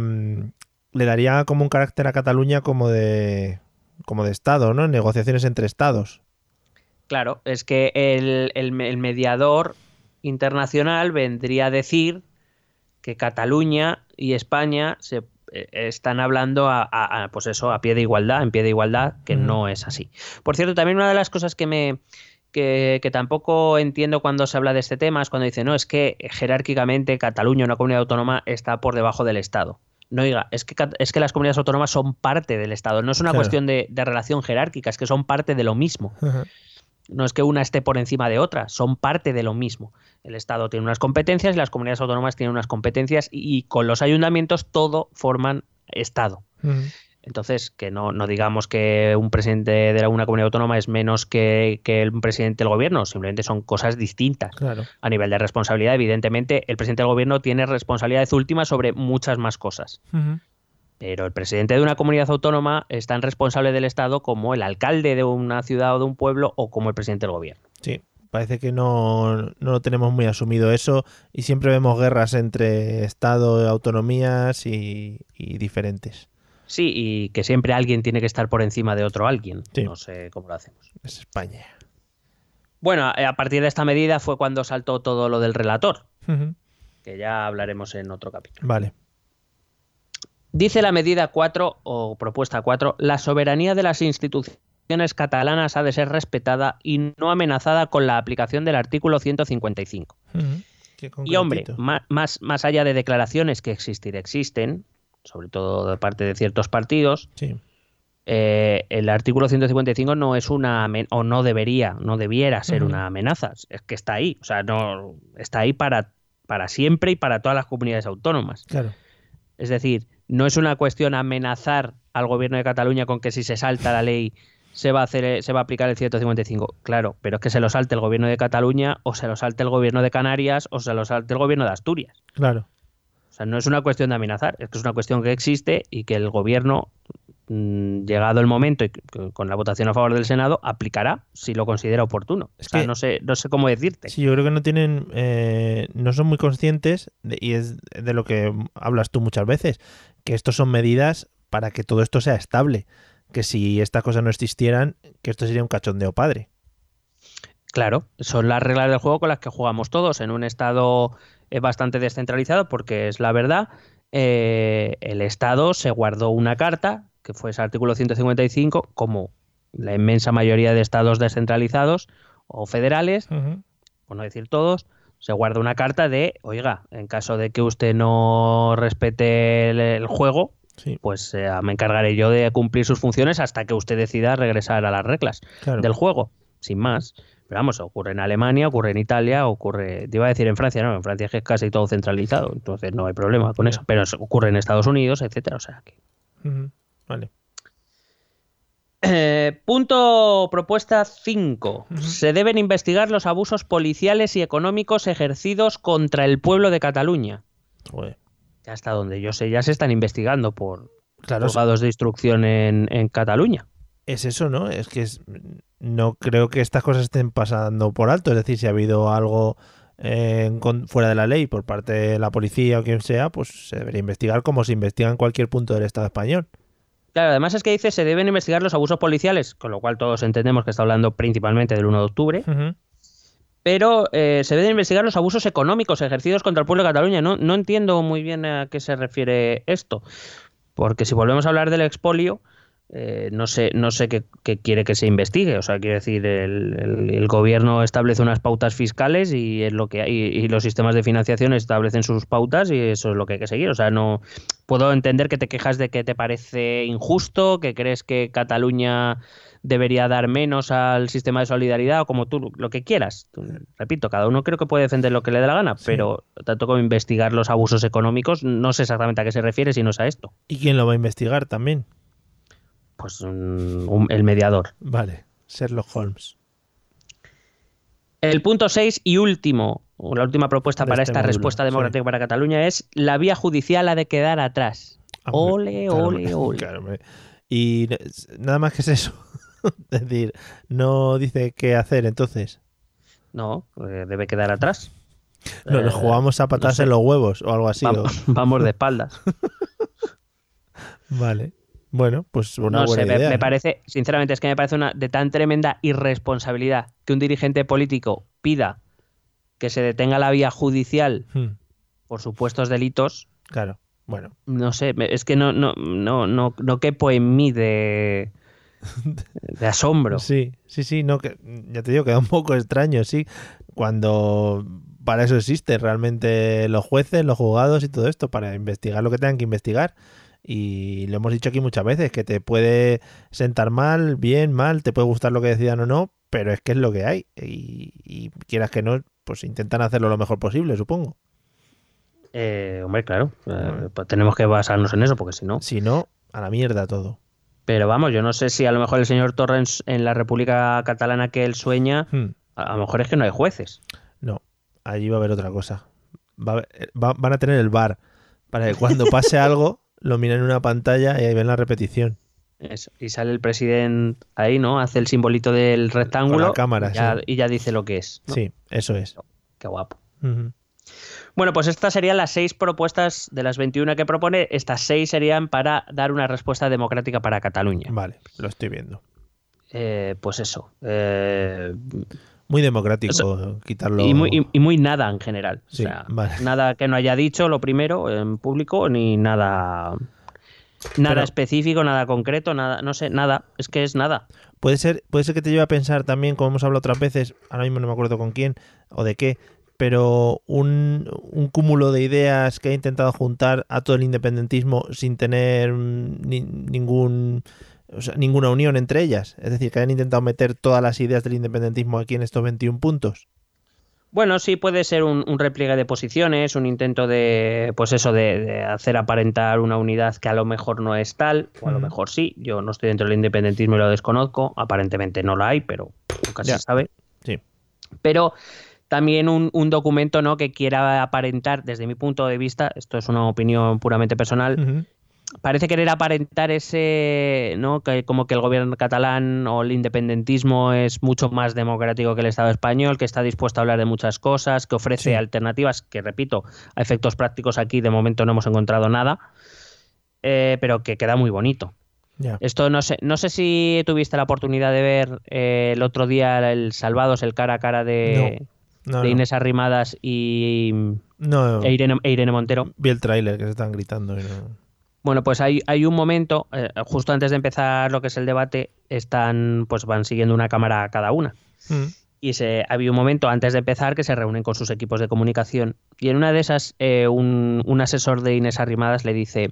le daría como un carácter a Cataluña como de como de Estado, ¿no? Negociaciones entre Estados. Claro, es que el, el- el mediador internacional vendría a decir que Cataluña y España se están hablando a, a- a, pues eso, a pie de igualdad, en pie de igualdad, que no es así. Por cierto, también una de las cosas que me que, que tampoco entiendo cuando se habla de este tema es cuando dice, no, es que jerárquicamente Cataluña, una comunidad autónoma, está por debajo del Estado. No, oiga, es que, es que las comunidades autónomas son parte del Estado. No es una Claro. cuestión de, de relación jerárquica, es que son parte de lo mismo. No es que una esté por encima de otra, son parte de lo mismo. El Estado tiene unas competencias y las comunidades autónomas tienen unas competencias y, y con los ayuntamientos todo forman Estado. Entonces, que no, no digamos que un presidente de una comunidad autónoma es menos que, que el presidente del gobierno, simplemente son cosas distintas. Claro. A nivel de responsabilidad, evidentemente, el presidente del gobierno tiene responsabilidades últimas sobre muchas más cosas. Pero el presidente de una comunidad autónoma es tan responsable del Estado como el alcalde de una ciudad o de un pueblo o como el presidente del gobierno. Sí, parece que no, no lo tenemos muy asumido eso y siempre vemos guerras entre Estado, autonomías y, y diferentes. Sí, y que siempre alguien tiene que estar por encima de otro alguien. Sí. No sé cómo lo hacemos. Es España. Bueno, a partir de esta medida fue cuando saltó todo lo del relator, que ya hablaremos en otro capítulo. Vale. Dice la medida 4 o propuesta 4, la soberanía de las instituciones catalanas ha de ser respetada y no amenazada con la aplicación del artículo 155. Ujú. Qué Y hombre, más, más allá de declaraciones que existir existen, sobre todo de parte de ciertos partidos, Sí. eh, el artículo 155 no es una o no debería, no debiera ser una amenaza, es que está ahí, o sea, no está ahí para, para siempre y para todas las comunidades autónomas. Claro. Es decir, no es una cuestión amenazar al gobierno de Cataluña con que si se salta la ley se va a hacer se va a aplicar el 155. Claro, pero es que se lo salte el gobierno de Cataluña o se lo salte el gobierno de Canarias o se lo salte el gobierno de Asturias. Claro. O sea, no es una cuestión de amenazar, es que es una cuestión que existe y que el gobierno, mm, llegado el momento y con la votación a favor del Senado, aplicará si lo considera oportuno. Es o sea, que- no sé, no sé cómo decirte. Sí, yo creo que no tienen, eh, no son muy conscientes de- y es de lo que hablas tú muchas veces, que estos son medidas para que todo esto sea estable, que si estas cosas no existieran, que esto sería un cachondeo padre. Claro, son las reglas del juego con las que jugamos todos en un estado eh, bastante descentralizado, porque es la verdad. eh, el Estado se guardó una carta, que fue ese artículo 155, como la inmensa mayoría de estados descentralizados o federales, por no decir todos, se guarda una carta de, oiga, en caso de que usted no respete el, el juego, Sí, pues eh, me encargaré yo de cumplir sus funciones hasta que usted decida regresar a las reglas claro. del juego, sin más. Pero vamos, ocurre en Alemania, ocurre en Italia, ocurre, te iba a decir en Francia, no, en Francia es que es casi todo centralizado, entonces no hay problema con eso, pero eso ocurre en Estados Unidos, etcétera, o sea que... Vale. Eh, punto propuesta 5. Ujú. Se deben investigar los abusos policiales y económicos ejercidos contra el pueblo de Cataluña. Joder. Hasta donde yo sé ya se están investigando por Claro, de instrucción en, en Cataluña. es eso, ¿no? Es que es- no creo que estas cosas estén pasando por alto. Es decir, si ha habido algo eh, con- fuera de la ley por parte de la policía o quien sea, pues se debería investigar como se investiga en cualquier punto del Estado español. Claro, además es que dice se deben investigar los abusos policiales, con lo cual todos entendemos que está hablando principalmente del 1 de octubre, Ujú. Pero eh, se deben investigar los abusos económicos ejercidos contra el pueblo de Cataluña. No, no entiendo muy bien a qué se refiere esto, porque si volvemos a hablar del expolio, eh, no sé, no sé qué, qué quiere que se investigue. O sea, quiere decir, el, el- el gobierno establece unas pautas fiscales y es lo que hay, y los sistemas de financiación establecen sus pautas y eso es lo que hay que seguir. O sea, no puedo entender que te quejas de que te parece injusto, que crees que Cataluña debería dar menos al sistema de solidaridad o como tú lo que quieras. Repito, cada uno creo que puede defender lo que le dé la gana, Sí. pero tanto como investigar los abusos económicos, no sé exactamente a qué se refiere si no es a esto. ¿Y quién lo va a investigar también? Pues un- un- el mediador. Vale, Sherlock Holmes. El punto 6 y último, o la última propuesta De para este esta módulo, respuesta sí. democrática para Cataluña es la vía judicial ha de quedar atrás. Hombre, Ole, ole, ole. claro. Y nada más que es eso. es decir, no dice qué hacer entonces. No, eh, debe quedar atrás. No, Eh, nos jugamos a patadas sé. en los huevos o algo así. o- vamos de espaldas. Vale. Bueno, pues una no buena sé, idea. me parece, sinceramente, es que me parece una de tan tremenda irresponsabilidad que un dirigente político pida que se detenga la vía judicial Hmm, por supuestos delitos. claro. Bueno, No sé, es que no, no, no, no, no quepo en mí de, de asombro. sí, sí, sí, no, que, ya te digo, queda un poco extraño, sí, cuando para eso existen realmente los jueces, los juzgados y todo esto, para investigar lo que tengan que investigar. Y lo hemos dicho aquí muchas veces, que te puede sentar mal, bien, mal, te puede gustar lo que decidan o no, pero es que es lo que hay. Y, y quieras que no, pues intentan hacerlo lo mejor posible, supongo. Eh, hombre, claro, eh, pues tenemos que basarnos en eso, porque si no. Si no, a la mierda todo. Pero vamos, yo no sé si a lo mejor el señor Torrens en la República Catalana que él sueña, Hmm. a a lo mejor es que no hay jueces. No, allí va a haber otra cosa. Va a haber- eh, va- van a tener el bar para que cuando pase algo lo miren en una pantalla y ahí ven la repetición. Eso. Y sale el presidente ahí, ¿no? Hace el simbolito del rectángulo Con la cámara, y, ya, sí. y ya dice lo que es. ¿no? Sí, eso es. Qué guapo. Bueno, pues estas serían las seis propuestas de las 21 que propone. Estas seis serían para dar una respuesta democrática para Cataluña. Vale, lo estoy viendo. Eh, pues eso. eh, Muy democrático quitarlo. y, muy, y- y muy nada en general. Sí, o sea, vale. nada que no haya dicho lo primero en público, ni nada. Nada Pero- específico, nada concreto, nada, no sé, nada. Es que es nada. Puede ser, puede ser que te lleve a pensar también, como hemos hablado otras veces, ahora mismo no me acuerdo con quién o de qué, pero un, un cúmulo de ideas que ha intentado juntar a todo el independentismo sin tener ni- ningún o sea, ninguna unión entre ellas. Es decir, que han intentado meter todas las ideas del independentismo aquí en estos 21 puntos. Bueno, sí puede ser un, un repliegue de posiciones, un intento de, pues eso, de, de hacer aparentar una unidad que a lo mejor no es tal, o a lo mejor sí. Yo no estoy dentro del independentismo y lo desconozco. Aparentemente no la hay, pero nunca Ya. se sabe. Sí. Pero también un, un documento ¿no? que quiera aparentar, desde mi punto de vista, esto es una opinión puramente personal. Parece querer aparentar ese, ¿no? Que como que el gobierno catalán o el independentismo es mucho más democrático que el Estado español, que está dispuesto a hablar de muchas cosas, que ofrece Sí. alternativas, que repito, a efectos prácticos aquí de momento no hemos encontrado nada, eh, pero que queda muy bonito. Esto no sé, no sé si tuviste la oportunidad de ver eh, el otro día el Salvados, el cara a cara de, No, de. Inés Arrimadas y No, e Irene, e Irene Montero. vi el tráiler que se están gritando. y no- Bueno, pues hay, hay un momento, eh, justo antes de empezar lo que es el debate, están, pues van siguiendo una cámara cada una. Mm. y se, había un momento antes de empezar que se reúnen con sus equipos de comunicación y en una de esas eh, un, un asesor de Inés Arrimadas le dice,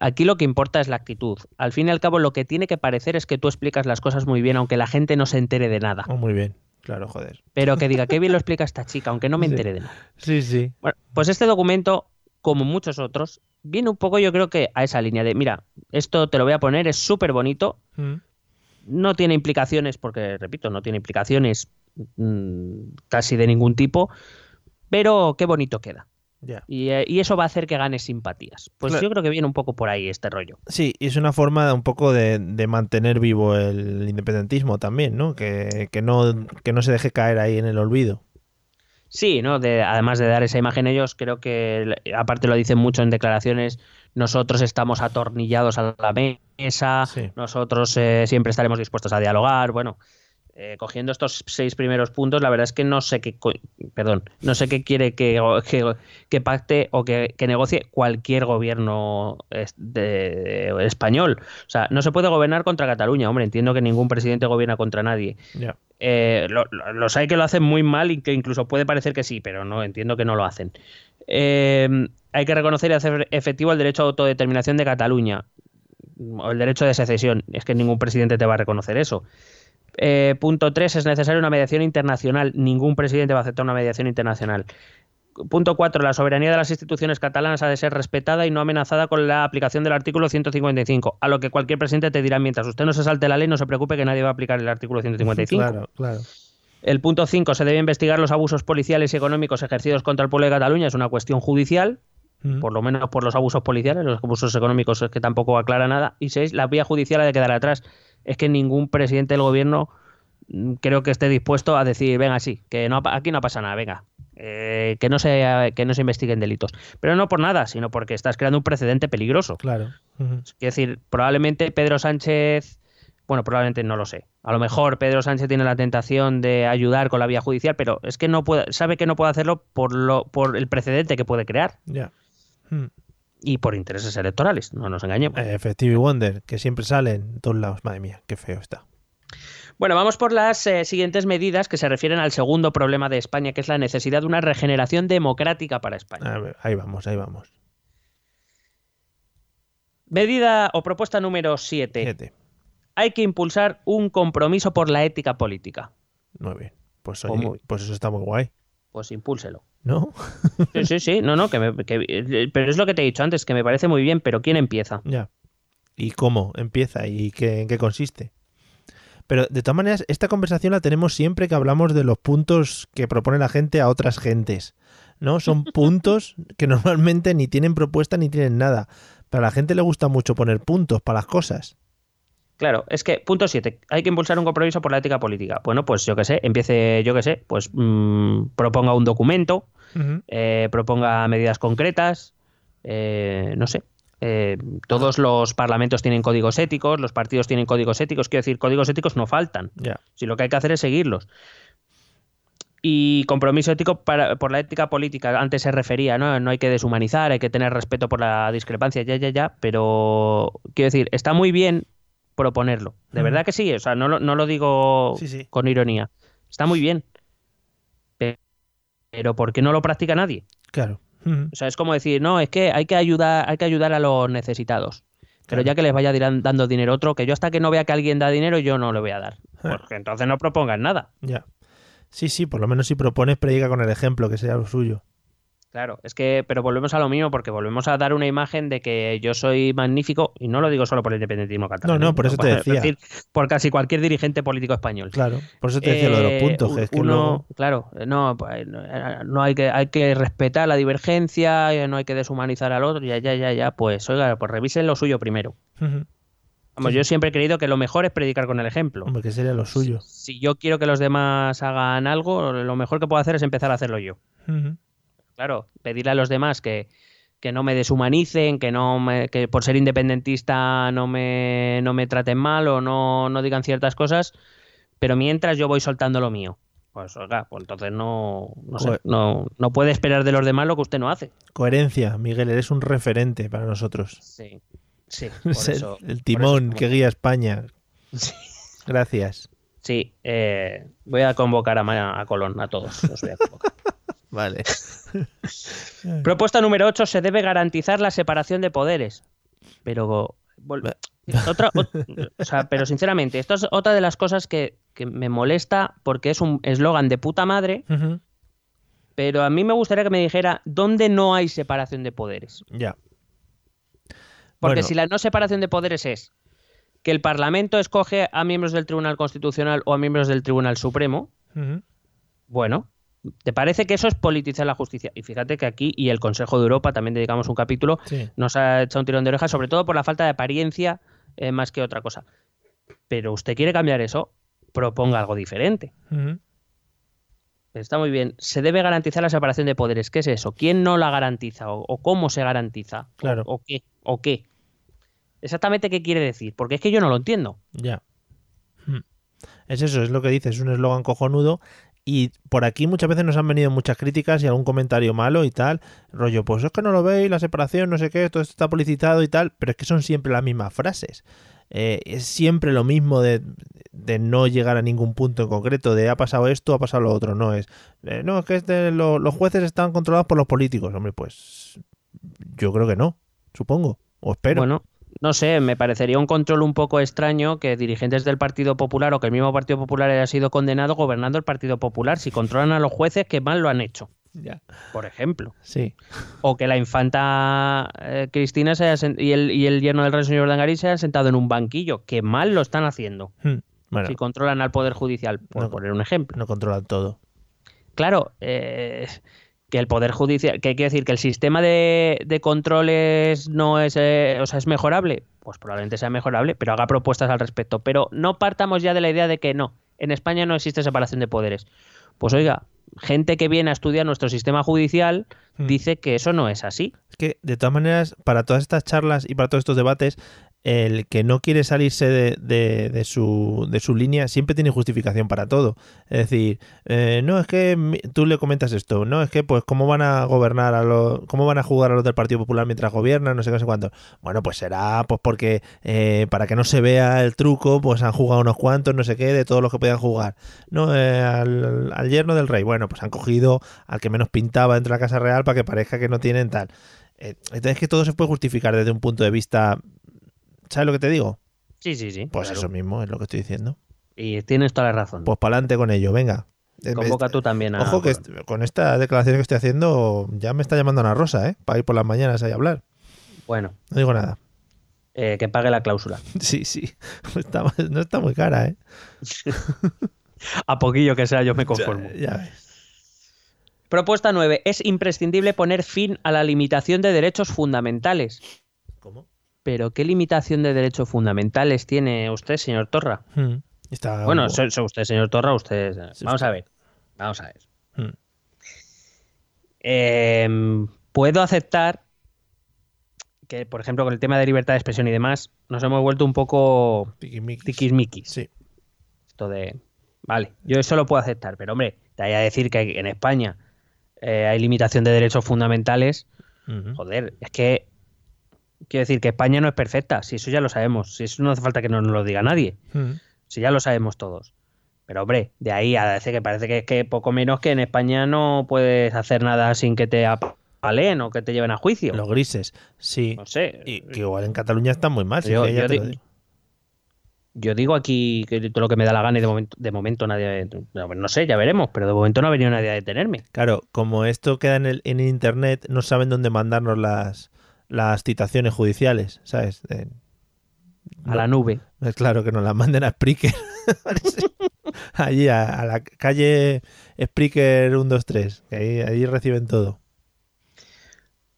aquí lo que importa es la actitud. Al fin y al cabo lo que tiene que parecer es que tú explicas las cosas muy bien aunque la gente no se entere de nada. Oh, muy bien, claro, joder. Pero que diga, qué bien lo explica esta chica, aunque no me Sí. entere de nada. Sí, sí. Bueno, pues este documento, como muchos otros, viene un poco yo creo que a esa línea de, mira, esto te lo voy a poner, es súper bonito, Mm. no tiene implicaciones, porque repito, no tiene implicaciones mm, casi de ningún tipo, pero qué bonito queda. Y, eh, y eso va a hacer que ganes simpatías. Pues Claro. yo creo que viene un poco por ahí este rollo. Sí, y es una forma un poco de, de mantener vivo el independentismo también, ¿no? Que, que ¿no? que no se deje caer ahí en el olvido. Sí, ¿no? De, además de dar esa imagen ellos, creo que, aparte lo dicen mucho en declaraciones, nosotros estamos atornillados a la mesa, Sí. nosotros eh, siempre estaremos dispuestos a dialogar, bueno, eh, cogiendo estos seis primeros puntos, la verdad es que no sé qué, perdón, no sé qué quiere que, que, que pacte o que, que negocie cualquier gobierno es- de- de- español. O sea, no se puede gobernar contra Cataluña, hombre, entiendo que ningún presidente gobierna contra nadie. Eh, lo- lo- los hay que lo hacen muy mal y que incluso puede parecer que sí, pero no entiendo que no lo hacen. Eh, hay que reconocer y hacer efectivo el derecho a autodeterminación de Cataluña o el derecho de secesión. Es que ningún presidente te va a reconocer eso. Eh, punto 3. Es necesaria una mediación internacional. Ningún presidente va a aceptar una mediación internacional. Punto 4. La soberanía de las instituciones catalanas ha de ser respetada y no amenazada con la aplicación del artículo 155. A lo que cualquier presidente te dirá, mientras usted no se salte la ley, no se preocupe que nadie va a aplicar el artículo 155. Claro, claro. El punto 5. Se debe investigar los abusos policiales y económicos ejercidos contra el pueblo de Cataluña. Es una cuestión judicial, Mm. por lo menos por los abusos policiales. Los abusos económicos es que tampoco aclara nada. Y 6. La vía judicial ha de quedar atrás. Es que ningún presidente del gobierno mm, creo que esté dispuesto a decir, venga, sí, que no, aquí no pasa nada, venga. eh, que, no se, que no se investiguen delitos. Pero no por nada, sino porque estás creando un precedente peligroso. Claro. Ujú. Es decir, probablemente Pedro Sánchez, bueno, probablemente no lo sé. A lo mejor Pedro Sánchez tiene la tentación de ayudar con la vía judicial, pero es que no puede, sabe que no puede hacerlo por lo, por el precedente que puede crear Ya. Mm. Y por intereses electorales. No nos engañemos. Eh, Effective Wonder, que siempre salen en todos lados. Madre mía, qué feo está. Bueno, vamos por las eh, siguientes medidas que se refieren al segundo problema de España, que es la necesidad de una regeneración democrática para España. Ver, ahí vamos, ahí vamos. Medida o propuesta número 7. Siete. Hay que impulsar un compromiso por la ética política. Muy bien. Pues, oye, muy- pues eso está muy guay. Pues impúlselo. ¿No? Sí, sí, sí, no, no, que me- que- eh, pero es lo que te he dicho antes, que me parece muy bien, pero ¿quién empieza? Ya. ¿Y cómo empieza? ¿Y qué, en qué consiste? Pero de todas maneras, esta conversación la tenemos siempre que hablamos de los puntos que propone la gente a otras gentes. ¿No? Son puntos que normalmente ni tienen propuesta ni tienen nada. Pero a la gente le gusta mucho poner puntos para las cosas. Claro, es que, punto 7, hay que impulsar un compromiso por la ética política. Bueno, pues yo qué sé, empiece, yo qué sé, pues mm, proponga un documento, eh, proponga medidas concretas, eh, no sé. eh, todos los parlamentos tienen códigos éticos, los partidos tienen códigos éticos, quiero decir, códigos éticos no faltan. Si lo que hay que hacer es seguirlos. Y compromiso ético para, por la ética política, antes se refería, ¿no? No hay que deshumanizar, hay que tener respeto por la discrepancia, ya, ya, ya, pero quiero decir, está muy bien proponerlo. De verdad que sí, o sea, no lo, no lo digo Sí, sí. con ironía. Está muy bien. Pe- Pero ¿por qué no lo practica nadie? Claro. O sea, es como decir, no, es que hay que ayudar, hay que ayudar a los necesitados. Pero Claro. ya que les vaya dando dinero otro, que yo hasta que no vea que alguien da dinero, yo no le voy a dar. Ah. Porque entonces no propongan nada. Ya. Sí, sí, por lo menos si propones, predica con el ejemplo, que sea lo suyo. Claro, es que, pero volvemos a lo mismo, porque volvemos a dar una imagen de que yo soy magnífico, y no lo digo solo por el independentismo catalán. No, no, ¿eh? por eso te decía. decir, por casi cualquier dirigente político español. Claro. Por eso te decía lo de los Eh, puntos. es que uno, luego- claro, eh, no, pues, no, eh, no hay que, hay que respetar la divergencia, eh, no hay que deshumanizar al otro, ya, ya, ya, ya, pues oiga, pues revisen lo suyo primero. Ujú. Vamos, Sí, yo siempre he creído que lo mejor es predicar con el ejemplo. Hombre, que sería lo suyo. Si yo quiero que los demás hagan algo, lo mejor que puedo hacer es empezar a hacerlo yo. Claro, pedirle a los demás que, que no me deshumanicen, que no me, que por ser independentista no me, no me traten mal o no, no digan ciertas cosas, pero mientras yo voy soltando lo mío. Pues oiga, pues entonces no, no, sé, no, no puede esperar de los demás lo que usted no hace. Coherencia, Miguel, eres un referente para nosotros. Sí, sí. Por el, por timón eso que guía España. Sí. Gracias. Sí, eh, voy a convocar a, a Colón, a todos. Los voy a convocar. Vale. Propuesta número 8. Se debe garantizar la separación de poderes. Pero. Otra, o sea, pero sinceramente, esto es otra de las cosas que, que me molesta porque es un eslogan de puta madre. Pero a mí me gustaría que me dijera dónde no hay separación de poderes. Ya. Porque Bueno. si la no separación de poderes es que el Parlamento escoge a miembros del Tribunal Constitucional o a miembros del Tribunal Supremo, bueno, ¿te parece que eso es politizar la justicia? Y fíjate que aquí y el Consejo de Europa también dedicamos un capítulo, Sí. nos ha echado un tirón de orejas, sobre todo por la falta de apariencia eh, más que otra cosa. Pero usted quiere cambiar eso, proponga algo diferente. Está muy bien. Se debe garantizar la separación de poderes. ¿Qué es eso? ¿Quién no la garantiza? ¿O, o cómo se garantiza? ¿O- Claro. ¿O, qué? ¿O qué? Exactamente qué quiere decir. Porque es que yo no lo entiendo. Ya. Hmm. Es eso, es lo que dices, es un eslogan cojonudo. Y por aquí muchas veces nos han venido muchas críticas y algún comentario malo y tal. Rollo, pues es que no lo veis, la separación, no sé qué, todo esto está publicitado y tal. Pero es que son siempre las mismas frases. Eh, es siempre lo mismo de, de no llegar a ningún punto en concreto, de ha pasado esto, ha pasado lo otro. No es, eh, no, es que este- lo- los jueces están controlados por los políticos. Hombre, pues yo creo que no, supongo, o espero. Bueno, no sé, me parecería un control un poco extraño que dirigentes del Partido Popular o que el mismo Partido Popular haya sido condenado gobernando el Partido Popular. Si controlan a los jueces, que mal lo han hecho, Ya. por ejemplo. Sí. O que la infanta eh, Cristina se haya y, el, y el yerno del rey señor Dangarí se hayan sentado en un banquillo. Que mal lo están haciendo. Hmm. Bueno, Si controlan al Poder Judicial, por No. poner un ejemplo. no controlan todo. Claro, eh, que el Poder Judicial, que quiere decir que el sistema de, de controles no es, eh, o sea, es mejorable, pues probablemente sea mejorable, pero haga propuestas al respecto. Pero no partamos ya de la idea de que no, en España no existe separación de poderes. Pues oiga, gente que viene a estudiar nuestro sistema judicial Hmm. dice que eso no es así. Es que, de todas maneras, para todas estas charlas y para todos estos debates, el que no quiere salirse de, su, línea siempre tiene justificación para todo. Es decir, eh, no, es que tú le comentas esto, no, es que, pues, ¿cómo van a gobernar a los, cómo van a jugar a los del Partido Popular mientras gobiernan? No sé qué, no sé cuánto. Bueno, pues será, pues, porque eh, para que no se vea el truco, pues han jugado unos cuantos, no sé qué, de todos los que podían jugar. No, eh, al, al yerno del rey, bueno, pues han cogido al que menos pintaba dentro de la Casa Real para que parezca que no tienen tal. Eh, entonces que todo se puede justificar desde un punto de vista... ¿Sabes lo que te digo? Sí, sí, sí. Pues claro. eso mismo es lo que estoy diciendo. Y tienes toda la razón. Pues para adelante con ello, venga. Eh, Convoca tú también a... Ojo que con esta declaración que estoy haciendo ya me está llamando Ana Rosa, ¿eh? Para ir por las mañanas ahí a hablar. Bueno, No digo nada. eh, que pague la cláusula. Sí, sí. Está- no está muy cara, ¿eh? A poquillo que sea, yo me conformo. Ya, ya ves. Propuesta 9. Es imprescindible poner fin a la limitación de derechos fundamentales. ¿Cómo? ¿Pero qué limitación de derechos fundamentales tiene usted, señor Torra? Hmm. Está Bueno, so- so usted, señor Torra, usted... Sí, Vamos a ver. Vamos a ver. Hmm. Eh, puedo aceptar que, por ejemplo, con el tema de libertad de expresión y demás, nos hemos vuelto un poco Tiquismiquis. Sí. Esto de... Vale, yo eso lo puedo aceptar, pero hombre, te voy a decir que en España eh, hay limitación de derechos fundamentales. Joder, es que... Quiero decir que España no es perfecta, si eso ya lo sabemos, si eso no hace falta que nos lo diga nadie, Hmm. si ya lo sabemos todos. Pero hombre, de ahí a decir que parece que es que poco menos que en España no puedes hacer nada sin que te apalen o que te lleven a juicio. Los grises, sí. No sé. Y que igual en Cataluña están muy mal. Yo- di- digo. Yo digo aquí que todo lo que me da la gana y de momento, de momento nadie. No, no sé, ya veremos, pero de momento no ha venido nadie a detenerme. Claro, como esto queda en, el, en internet, no saben dónde mandarnos las, las citaciones judiciales, ¿sabes? Eh, A no- la nube. Es claro que nos las manden a Spreaker. Allí, a, a la calle Spreaker 123, que ahí, ahí reciben todo.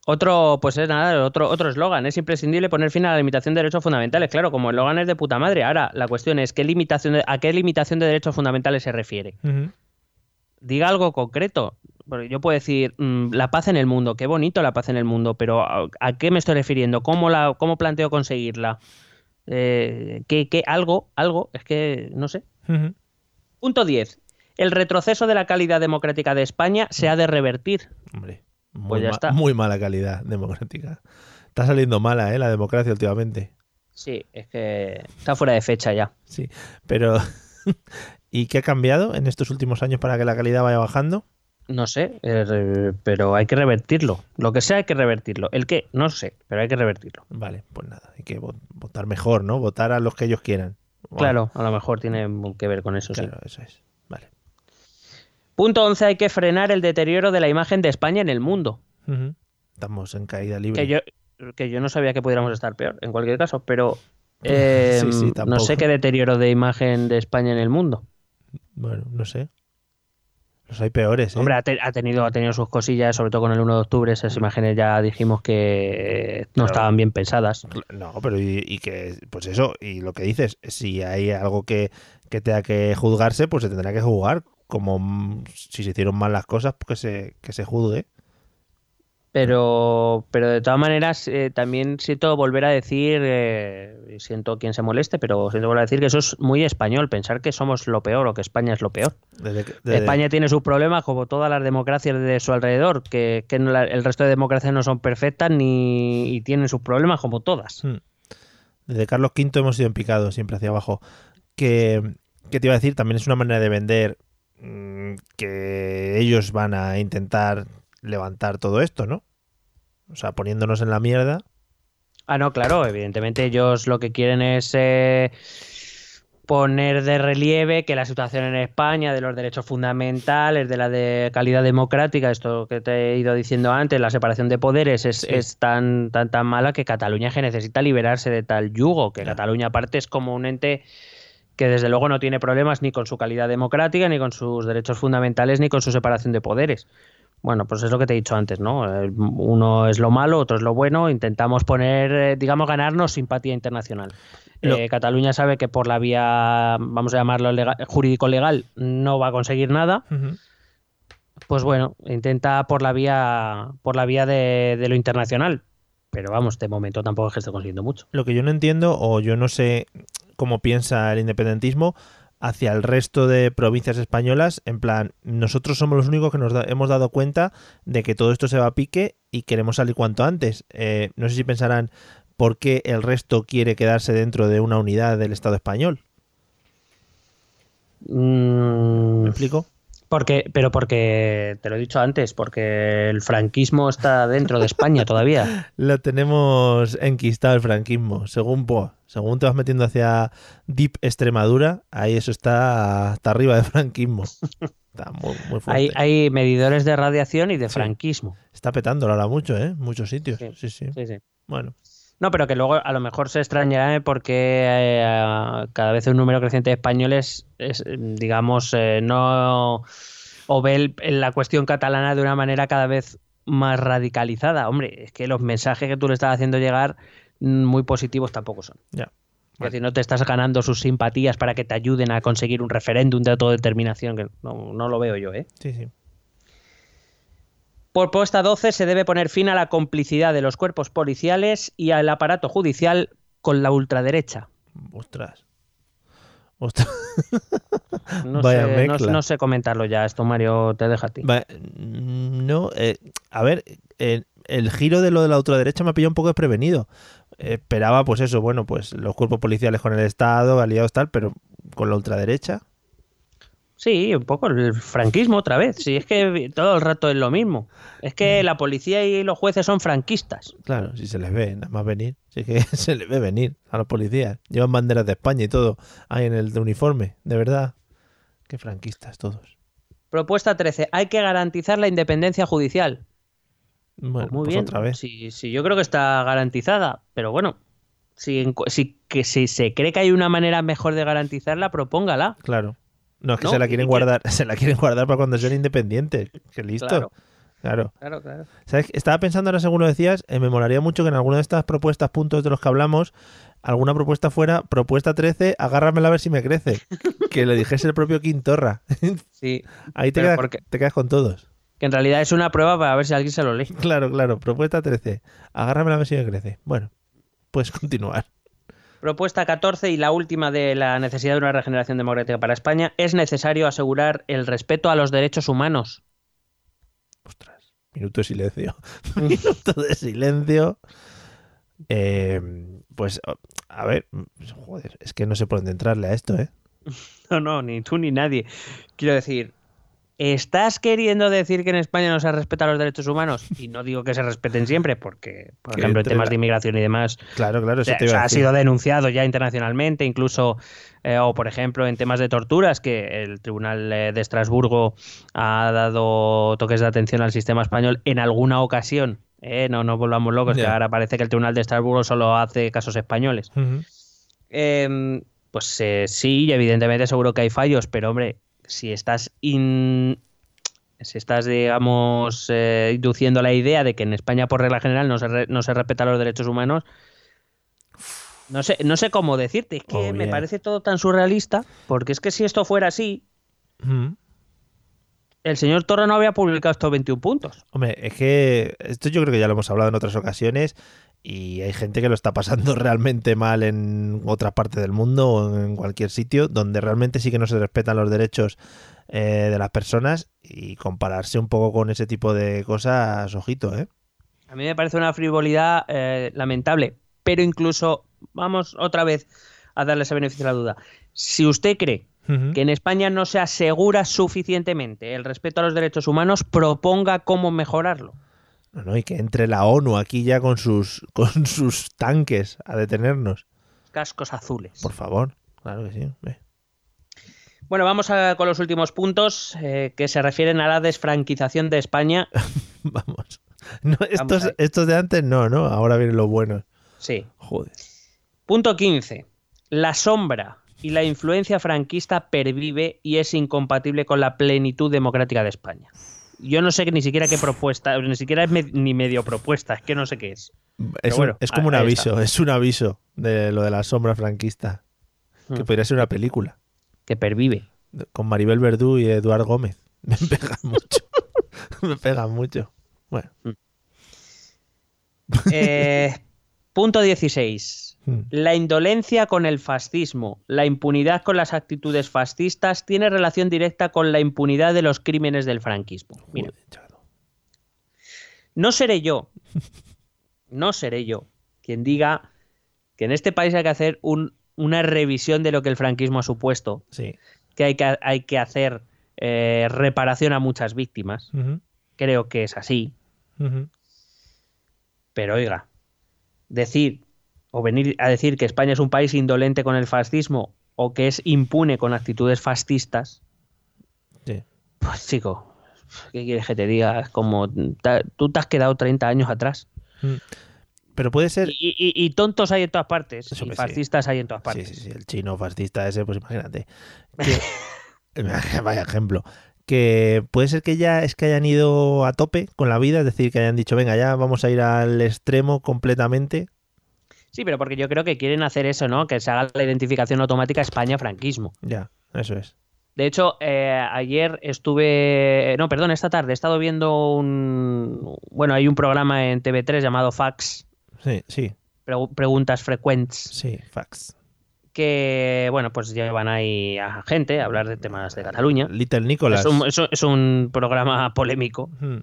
Otro, pues es nada, otro otro eslogan. Es imprescindible poner fin a la limitación de derechos fundamentales. Claro, como eslogan es de puta madre. Ahora, la cuestión es ¿qué limitación de- a qué limitación de derechos fundamentales se refiere. Diga algo concreto. Porque yo puedo decir mm, la paz en el mundo, qué bonito la paz en el mundo, pero ¿a, a qué me estoy refiriendo? ¿Cómo, la, cómo planteo conseguirla? Eh, ¿qué, qué? algo, algo, es que no sé. Punto 10. El retroceso de la calidad democrática de España se ha de revertir. Hombre, muy, Pues ya ma- está. muy mala calidad democrática. Está saliendo mala, ¿eh? La democracia últimamente. Sí, es que está fuera de fecha ya. Sí, pero ¿Y qué ha cambiado en estos últimos años para que la calidad vaya bajando? No sé, eh, pero hay que revertirlo. Lo que sea hay que revertirlo. El qué, no sé, pero hay que revertirlo. Vale, pues nada, hay que votar mejor, ¿no? Votar a los que ellos quieran. Claro, a lo mejor tiene que ver con eso, claro, eso es. Vale. Punto 11. Hay que frenar el deterioro de la imagen de España en el mundo. Estamos en caída libre. Que yo, que yo no sabía que pudiéramos estar peor, en cualquier caso, pero eh, no sé qué deterioro de imagen de España en el mundo. Bueno, no sé. Los hay peores, ¿eh? Hombre, ha, tenido, ha tenido sus cosillas, sobre todo con el 1 de octubre. Esas imágenes ya dijimos que no estaban bien pensadas. No, pero y, que, pues eso, y lo que dices, si hay algo que, que tenga que juzgarse, pues se tendrá que juzgar. Como si se hicieron mal las cosas, pues que se, que se juzgue. Pero, pero de todas maneras, eh, también siento volver a decir, eh, siento quien se moleste, pero siento volver a decir que eso es muy español, pensar que somos lo peor o que España es lo peor. España tiene sus problemas, como todas las democracias de su alrededor, que, el resto de democracias no son perfectas ni y tienen sus problemas, como todas. Hmm. Desde Carlos V hemos ido en picado, siempre hacia abajo. Que, que te iba a decir, también es una manera de vender mm, que ellos van a intentar levantar todo esto, ¿no? O sea, poniéndonos en la mierda. Ah, no, claro, evidentemente ellos lo que quieren es eh, poner de relieve que la situación en España de los derechos fundamentales, de la de calidad democrática, esto que te he ido diciendo antes, la separación de poderes es, tan, tan, tan mala que Cataluña que necesita liberarse de tal yugo, que Cataluña aparte es como un ente que desde luego no tiene problemas ni con su calidad democrática, ni con sus derechos fundamentales, ni con su separación de poderes. Bueno, pues es lo que te he dicho antes, ¿no? Eh, uno es lo malo, otro es lo bueno. Intentamos poner, eh, digamos, ganarnos simpatía internacional. Eh, Cataluña sabe que por la vía, vamos a llamarlo jurídico-legal, no va a conseguir nada. Pues bueno, intenta por la vía, por la vía de, de, lo internacional. Pero vamos, de momento tampoco es que esté consiguiendo mucho. Lo que yo no entiendo, o yo no sé cómo piensa el independentismo, hacia el resto de provincias españolas, en plan, nosotros somos los únicos que nos hemos dado cuenta de que todo esto se va a pique y queremos salir cuanto antes. Eh, no sé si pensarán por qué el resto quiere quedarse dentro de una unidad del Estado español. Mm. ¿Me explico? Porque, pero porque, te lo he dicho antes, porque el franquismo está dentro de España todavía. Lo tenemos enquistado el franquismo. Según, según te vas metiendo hacia Deep Extremadura, ahí eso está hasta arriba de franquismo. Está muy, fuerte. Hay, medidores de radiación y de franquismo. Está petándolo ahora mucho, ¿eh? Muchos sitios. sí, sí. sí bueno. No, pero que luego a lo mejor se extrañará porque eh, cada vez un número creciente de españoles, es, digamos, eh, no o ve la cuestión catalana de una manera cada vez más radicalizada. Hombre, es que los mensajes que tú le estás haciendo llegar mm, muy positivos tampoco son. Ya. Es decir, no te estás ganando sus simpatías para que te ayuden a conseguir un referéndum de autodeterminación, que no, no lo veo yo, ¿eh? Sí, sí. Por puesta 12 se debe poner fin a la complicidad de los cuerpos policiales y al aparato judicial con la ultraderecha. Ostras. Ostras. No, sé, no, sé, comentarlo ya, esto Mario te deja a ti. No, eh, a ver, el giro de lo de la ultraderecha me ha pillado un poco desprevenido. esperaba, pues eso, bueno, pues los cuerpos policiales con el Estado, aliados tal, pero con la ultraderecha. Sí, un poco el franquismo otra vez. Sí, es que todo el rato es lo mismo. Es que mm. la policía y los jueces son franquistas. Claro, si se les ve, nada más venir. Sí que se les ve venir a los policías. Llevan banderas de España y todo ahí en el uniforme. De verdad. Qué franquistas todos. Propuesta 13. Hay que garantizar la independencia judicial. Bueno, muy pues bien. Otra vez. Sí, sí, yo creo que está garantizada. Pero bueno, si, si, que si se cree que hay una manera mejor de garantizarla, propóngala. Claro. No, es que se la quieren guardar, se la quieren guardar para cuando sean independientes. Que listo. Claro. Claro, claro. Estaba pensando ahora, según lo decías, eh, me molaría mucho que en alguna de estas propuestas, puntos de los que hablamos, alguna propuesta fuera, propuesta 13, agárramela a ver si me crece. que le dijese el propio Quintorra. Sí. Ahí te quedas, te quedas con todos. Que en realidad es una prueba para ver si alguien se lo lee. Claro, claro. Propuesta 13. Agárramela a ver si me crece. Bueno, puedes continuar. Propuesta 14 y la última de la necesidad de una regeneración democrática para España. Es necesario asegurar el respeto a los derechos humanos. Ostras, minuto de silencio. minuto de silencio. Eh, pues, a ver, joder, es que no sé por dónde entrarle a esto, ¿eh? No, no, ni tú ni nadie. Quiero decir, ¿estás queriendo decir que en España no se respetan los derechos humanos? Y no digo que se respeten siempre, porque, por ejemplo, en temas de inmigración y demás, Claro, claro, eso o sea, te iba a ha sido denunciado ya internacionalmente, incluso, eh, o por ejemplo, en temas de torturas, que el Tribunal eh, de Estrasburgo ha dado toques de atención al sistema español en alguna ocasión. eh, no nos volvamos locos, que ahora parece que el Tribunal de Estrasburgo solo hace casos españoles. Eh, pues eh, sí, evidentemente seguro que hay fallos, pero hombre, si estás in- si estás, digamos, eh, induciendo la idea de que en España por regla general no se, re- no se respetan los derechos humanos, no sé, no sé cómo decirte, es que Oh, me parece todo tan surrealista, porque es que si esto fuera así, el señor Torre no había publicado estos 21 puntos. Hombre, es que esto yo creo que ya lo hemos hablado en otras ocasiones y hay gente que lo está pasando realmente mal en otra parte del mundo o en cualquier sitio donde realmente sí que no se respetan los derechos eh, de las personas y compararse un poco con ese tipo de cosas, ojito, ¿eh? A mí me parece una frivolidad eh, lamentable, pero incluso, vamos otra vez a darle ese beneficio de la duda. Si usted cree que en España no se asegura suficientemente el respeto a los derechos humanos, proponga cómo mejorarlo. No, no, y que entre la ONU aquí ya con sus, con sus tanques a detenernos. Cascos azules. Por favor. Claro que sí. Bueno, vamos a- con los últimos puntos eh, que se refieren a la desfranquización de España. Vamos. No, estos, estos de antes no, ¿no? Ahora vienen los buenos. Sí. Joder. Punto 15. La sombra y la influencia franquista pervive y es incompatible con la plenitud democrática de España. Yo no sé ni siquiera qué propuesta, ni siquiera es me- ni medio propuesta, es que no sé qué es. Es, un- bueno, es como un aviso, es un aviso de lo de la sombra franquista. Que Hmm. podría ser una película. Que pervive. Con Maribel Verdú y Eduard Gómez. Me pegan mucho. Me pegan mucho. Bueno. Eh, punto 16. Hmm. La indolencia con el fascismo, la impunidad con las actitudes fascistas tiene relación directa con la impunidad de los crímenes del franquismo. Mira, no seré yo, no seré yo quien diga que en este país hay que hacer un- una revisión de lo que el franquismo ha supuesto, Sí. que hay que, hay que hacer eh, reparación a muchas víctimas. Creo que es así. Pero oiga, decir o venir a decir que España es un país indolente con el fascismo o que es impune con actitudes fascistas, Sí. pues chico, ¿qué quieres que te diga? Como tú te has quedado 30 años atrás. Pero puede ser. Y, y- y tontos hay en todas partes, Eso y sí. fascistas hay en todas Sí, partes. sí, sí, el chino fascista ese, pues imagínate. Que- vaya ejemplo. Que puede ser que ya es que hayan ido a tope con la vida, es decir, que hayan dicho, venga, ya vamos a ir al extremo completamente. Sí, pero porque yo creo que quieren hacer eso, ¿no? Que se haga la identificación automática España-franquismo. Ya, eso es. De hecho, eh, ayer estuve, no, perdón, esta tarde he estado viendo un, bueno, hay un programa en TV3 llamado Fax, Sí, sí, Pregu- preguntas frecuentes, sí, fax. que, bueno, pues llevan ahí a gente a hablar de temas de Cataluña. Little. Es un, es un- es un programa polémico. Hmm,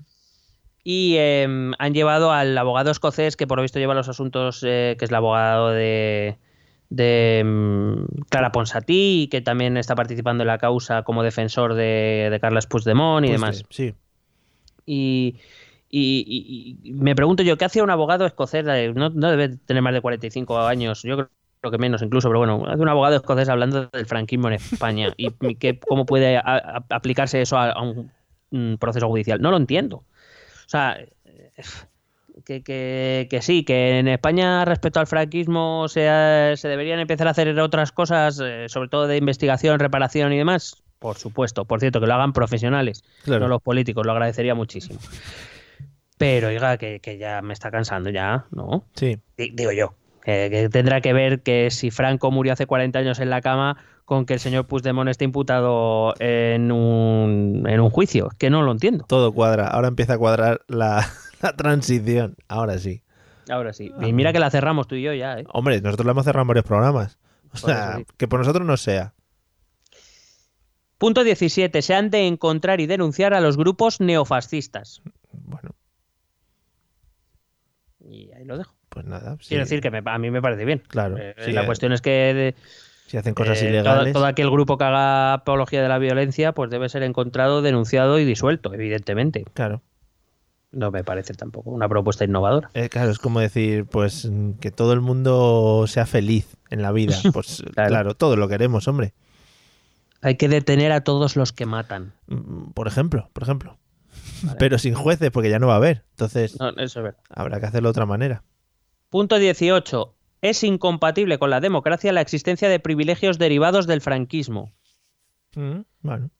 Y eh, han llevado al abogado escocés que por lo visto lleva los asuntos, eh, que es el abogado de, de mm, Clara Ponsatí que también está participando en la causa como defensor de, de Carles Puigdemont y demás. sí, Y, y- y- y me pregunto yo, ¿qué hacía un abogado escocés? Eh, No, no debe tener más de 45 años, yo creo que menos incluso, pero bueno, hace un abogado escocés hablando del franquismo en España y que, cómo puede a- a- aplicarse eso a, un proceso judicial. No lo entiendo. O sea, que, que- que sí, que en España respecto al franquismo se, se deberían empezar a hacer otras cosas, eh, sobre todo de investigación, reparación y demás. Por supuesto, por cierto, que lo hagan profesionales claro. no los políticos, lo agradecería muchísimo. Pero, oiga, que, que ya me está cansando ya, ¿no? Sí, Di- Digo yo, que, que tendrá que ver que si Franco murió hace 40 años en la cama con que el señor Puigdemont esté imputado en un, en un juicio. Que no lo entiendo. todo cuadra. Ahora empieza a cuadrar la, la transición. Ahora sí. Ahora sí. Y mira que la cerramos tú y yo ya, ¿eh? Hombre, nosotros lo hemos cerrado en varios programas. O sea, sí. que por nosotros no sea. Punto 17. Se han de encontrar y denunciar a los grupos neofascistas. Bueno, Y ahí lo dejo. Pues nada. sí. Quiero decir que me- a mí me parece bien. Claro. Eh, sí, la eh, cuestión es que de- Si hacen cosas Eh, ilegales. Todo, todo aquel grupo que haga apología de la violencia, pues debe ser encontrado, denunciado y disuelto, evidentemente. Claro. No me parece tampoco una propuesta innovadora. Eh, claro, es como decir, pues mm, que todo el mundo sea feliz en la vida. Pues claro, Claro. todo lo queremos, hombre. Hay que detener a todos los que matan. Mm, Por ejemplo, por ejemplo. Pero sin jueces, porque ya no va a haber. Entonces, No, eso es verdad. habrá que hacerlo de otra manera. Punto 18. Es incompatible con la democracia la existencia de privilegios derivados del franquismo. Mm, Bueno.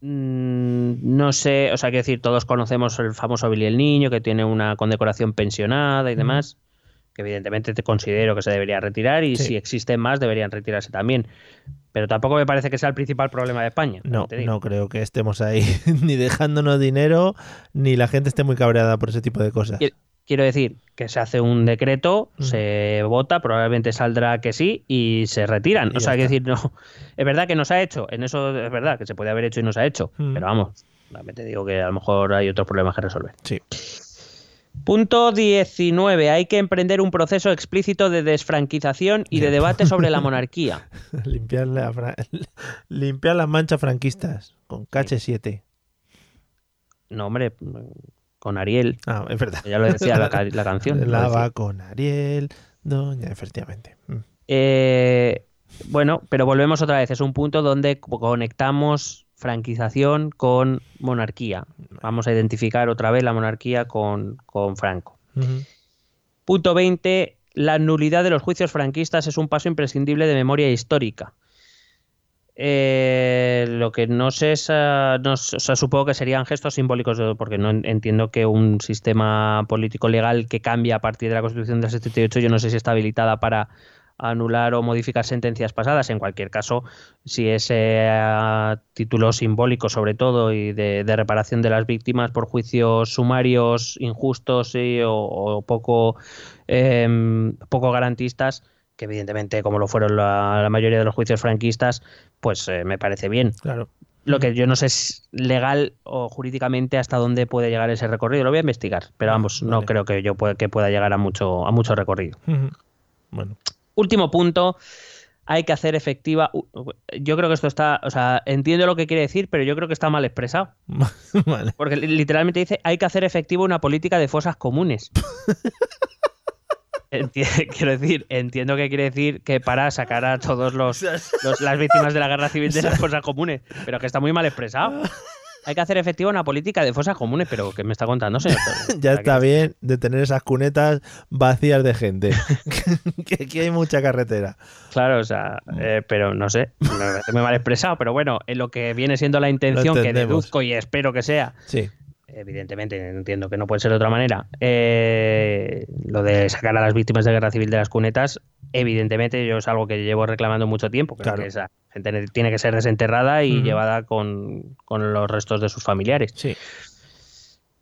Mm, no sé, o sea, quiero decir, todos conocemos el famoso Billy el Niño, que tiene una condecoración pensionada y demás, que evidentemente te considero que se debería retirar y Sí. si existen más deberían retirarse también. Pero tampoco me parece que sea el principal problema de España. No, no creo que estemos ahí ni dejándonos dinero, ni la gente esté muy cabreada por ese tipo de cosas. Quiero decir que se hace un decreto, Mm. se vota, probablemente saldrá que sí y se retiran. Y o sea, quiero está. decir, no. Es verdad que no se ha hecho, en eso es verdad que se puede haber hecho y no se ha hecho. Mm. Pero vamos, realmente digo que a lo mejor hay otros problemas que resolver. Sí. Punto 19. Hay que emprender un proceso explícito de desfranquización y de debate sobre la monarquía. limpiar, la fra- limpiar las manchas franquistas con KH7. No, hombre, con Ariel, Ah, es verdad. ya lo decía la, la canción. Lava con Ariel, doña, efectivamente. Mm. Eh, bueno, pero volvemos otra vez. Es un punto donde co- conectamos franquización con monarquía. Vamos a identificar otra vez la monarquía con, con Franco. Punto 20. La nulidad de los juicios franquistas es un paso imprescindible de memoria histórica. Eh, lo que no sé es, ah, supongo que serían gestos simbólicos, porque no en- entiendo que un sistema político legal que cambia a partir de la Constitución del 78, yo no sé si está habilitada para anular o modificar sentencias pasadas. En cualquier caso, si ese ah, título simbólico, sobre todo, y de, reparación de las víctimas por juicios sumarios, injustos y- o, o poco, em, poco garantistas, que evidentemente, como lo fueron la, la mayoría de los juicios franquistas, pues eh, me parece bien. Claro. Lo que yo no sé es legal o jurídicamente hasta dónde puede llegar ese recorrido. Lo voy a investigar, pero vamos, no Vale. creo que yo pueda, que pueda llegar a mucho, a mucho recorrido. Bueno. Último punto, hay que hacer efectiva. Yo creo que esto está, o sea, entiendo lo que quiere decir, pero yo creo que está mal expresado. vale. Porque li- literalmente dice, hay que hacer efectiva una política de fosas comunes. Quiero decir, entiendo que quiere decir que para sacar a todos los, los- las víctimas de la guerra civil de las fosas comunes, pero que está muy mal expresado. Hay que hacer efectiva una política de fosas comunes, pero ¿qué me está contando, señor? Ya está bien de tener esas cunetas vacías de gente. que aquí hay mucha carretera. Claro, o sea, eh, pero no sé, me parece muy mal expresado, pero bueno, en lo que viene siendo la intención que deduzco y espero que sea, Sí. Evidentemente entiendo que no puede ser de otra manera, eh, lo de sacar a las víctimas de guerra civil de las cunetas, evidentemente yo es algo que llevo reclamando mucho tiempo, Claro. que esa gente ne- tiene que ser desenterrada y llevada con, con los restos de sus familiares. Sí.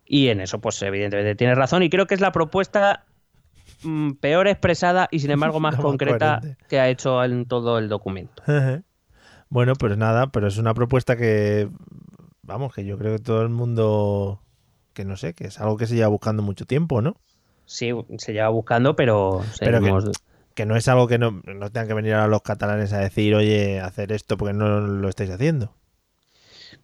Y en eso, pues evidentemente tiene razón y creo que es la propuesta mm, peor expresada y sin embargo más concreta que ha hecho en todo el documento. bueno, pues nada, pero es una propuesta que, vamos, que yo creo que todo el mundo, que no sé, que es algo que se lleva buscando mucho tiempo, ¿no? Sí, se lleva buscando, pero Pero que- seguimos- Que no es algo que no, no tengan que venir a los catalanes a decir, oye, hacer esto porque no lo estáis haciendo.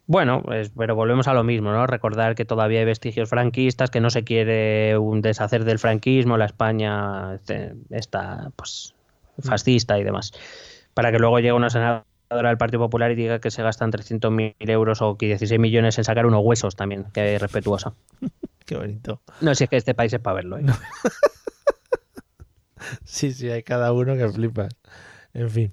Bueno, pues, pero volvemos a lo mismo, ¿no? Recordar que todavía hay vestigios franquistas, que no se quiere un deshacer del franquismo, la España este, está pues fascista y demás. Para que luego llegue una del Partido Popular y diga que se gastan 300.000 euros o que 16 millones en sacar unos huesos también, que es respetuosa. Qué bonito. No, si es que este país es para verlo, ¿eh? Sí, sí, hay cada uno que flipas. En fin.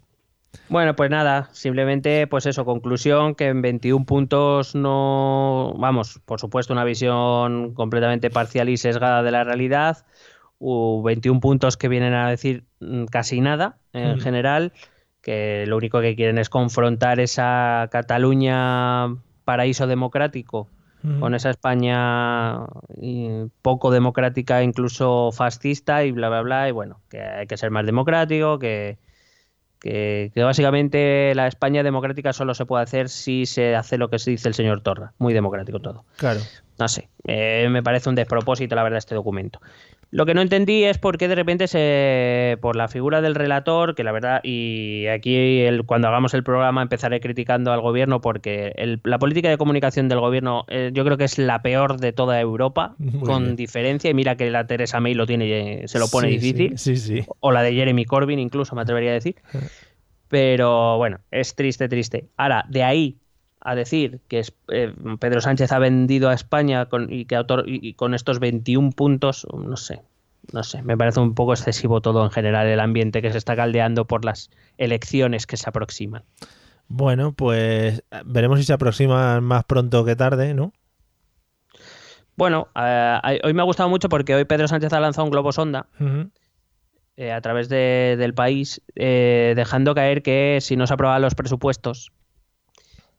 Bueno, pues nada, simplemente, pues eso, conclusión, que en 21 puntos no, vamos, por supuesto, una visión completamente parcial y sesgada de la realidad, u 21 puntos que vienen a decir mm, casi nada en Mm. general, que lo único que quieren es confrontar esa Cataluña paraíso democrático con esa España poco democrática, incluso fascista y bla, bla, bla. Y bueno, que hay que ser más democrático, que, que, que básicamente la España democrática solo se puede hacer si se hace lo que se dice el señor Torra. Muy democrático todo. Claro. No sé, eh, me parece un despropósito la verdad este documento. Lo que no entendí es por qué de repente se. por la figura del relator, que la verdad, y aquí el, cuando hagamos el programa empezaré criticando al gobierno, porque el- la política de comunicación del gobierno eh, yo creo que es la peor de toda Europa, Muy con bien. diferencia, y mira que la Teresa May lo tiene, se lo pone Sí, difícil, Sí, sí. sí. o la de Jeremy Corbyn incluso, me atrevería a decir. Pero bueno, es triste, triste. Ahora, de ahí a decir que es- eh, Pedro Sánchez ha vendido a España con, y, que autor, y, y con estos 21 puntos, no sé, no sé, me parece un poco excesivo todo en general el ambiente que se está caldeando por las elecciones que se aproximan. Bueno, pues veremos si se aproximan más pronto que tarde, ¿no? Bueno, eh, hoy me ha gustado mucho porque hoy Pedro Sánchez ha lanzado un globo sonda eh, a través de- del país, eh, dejando caer que si no se aprueban los presupuestos,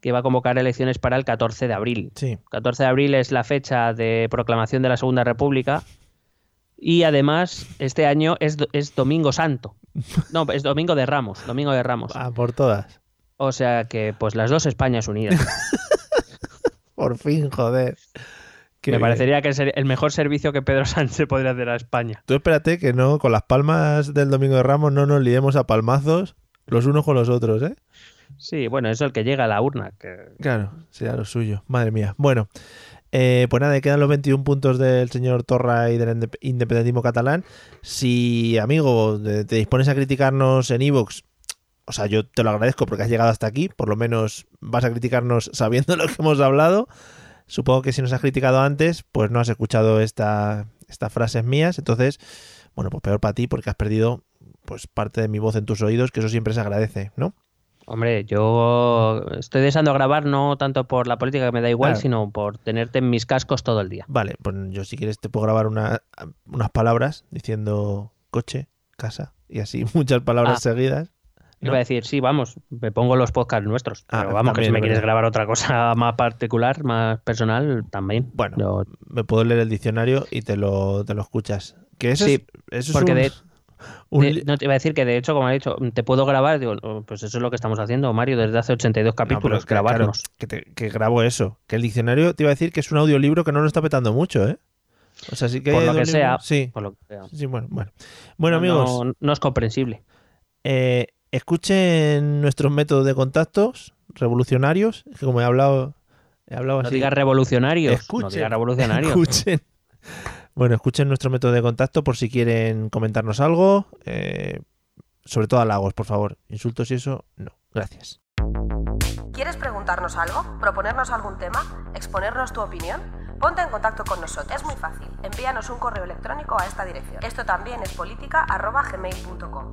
que va a convocar elecciones para el 14 de abril. Sí. 14 de abril es la fecha de proclamación de la Segunda República y además este año es, es Domingo Santo. No, es Domingo de Ramos, Domingo de Ramos. Ah, por todas. O sea que pues las dos Españas unidas. Por fin, joder. Qué Me bien. parecería que es el el mejor servicio que Pedro Sánchez podría hacer a España. Tú espérate que no, con las palmas del Domingo de Ramos no nos liemos a palmazos los unos con los otros, ¿eh? Sí, bueno, es el que llega a la urna. que- Claro, será lo suyo. Madre mía. Bueno, eh, pues nada, quedan los 21 puntos del señor Torra y del indep- independentismo catalán. Si, amigo, te dispones a criticarnos en Evox, o sea, yo te lo agradezco porque has llegado hasta aquí. Por lo menos vas a criticarnos sabiendo lo que hemos hablado. Supongo que si nos has criticado antes, pues no has escuchado esta, estas frases mías. Entonces, bueno, pues peor para ti porque has perdido pues parte de mi voz en tus oídos, que eso siempre se agradece, ¿no? Hombre, yo estoy deseando grabar no tanto por la política que me da igual, Claro. sino por tenerte en mis cascos todo el día. Vale, pues yo si quieres te puedo grabar una- unas palabras diciendo coche, casa y así muchas palabras Ah. seguidas. ¿no? Iba a decir, sí, vamos, me pongo los podcasts nuestros. Ah, pero vamos, que si me es quieres grabar otra cosa más particular, más personal, también. Bueno, Yo- me puedo leer el diccionario y te lo, te lo escuchas. Que eso Sí, es, eso es porque un- de- un de- li- no te iba a decir que de hecho, como he dicho, te puedo grabar, digo, oh, pues eso es lo que estamos haciendo, Mario, desde hace 82 No, pero capítulos, es que, claro, grabarnos. que, te- que grabo eso. Que el diccionario te iba a decir que es un audiolibro que no lo está petando mucho, ¿eh? O sea, sí que Por lo que sea, Sí, por lo que sea. sí, bueno, bueno. Bueno, No- amigos, no- no es comprensible. Eh, escuchen nuestros métodos de contactos revolucionarios, que como he hablado, he hablado No así. digas revolucionarios. No digas revolucionarios. escuchen. Bueno, escuchen nuestro método de contacto por si quieren comentarnos algo. eh, sobre todo halagos, por favor. Insultos y eso, no. Gracias. ¿Quieres preguntarnos algo? ¿Proponernos algún tema? ¿Exponernos tu opinión? Ponte en contacto con nosotros. Es muy fácil. Envíanos un correo electrónico a esta dirección. Esto también es política.gmail.com.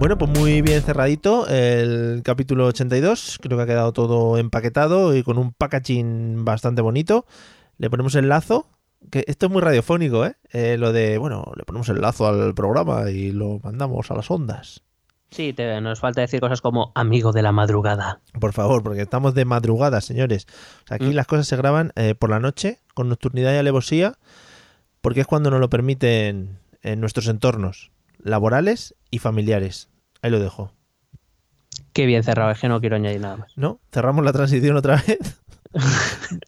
Bueno, pues muy bien cerradito el capítulo 82. Creo que ha quedado todo empaquetado y con un packaging bastante bonito. Le ponemos el lazo. Que esto es muy radiofónico, ¿eh? Eh, Lo de, bueno, le ponemos el lazo al programa y lo mandamos a las ondas. Sí, te- nos falta decir cosas como amigo de la madrugada. Por favor, porque estamos de madrugada, señores. O sea, aquí Mm. las cosas se graban eh, por la noche, con nocturnidad y alevosía, porque es cuando nos lo permiten en nuestros entornos laborales y familiares. Ahí lo dejo. Qué bien cerrado, es que no quiero añadir nada más. ¿No? Cerramos la transición otra vez.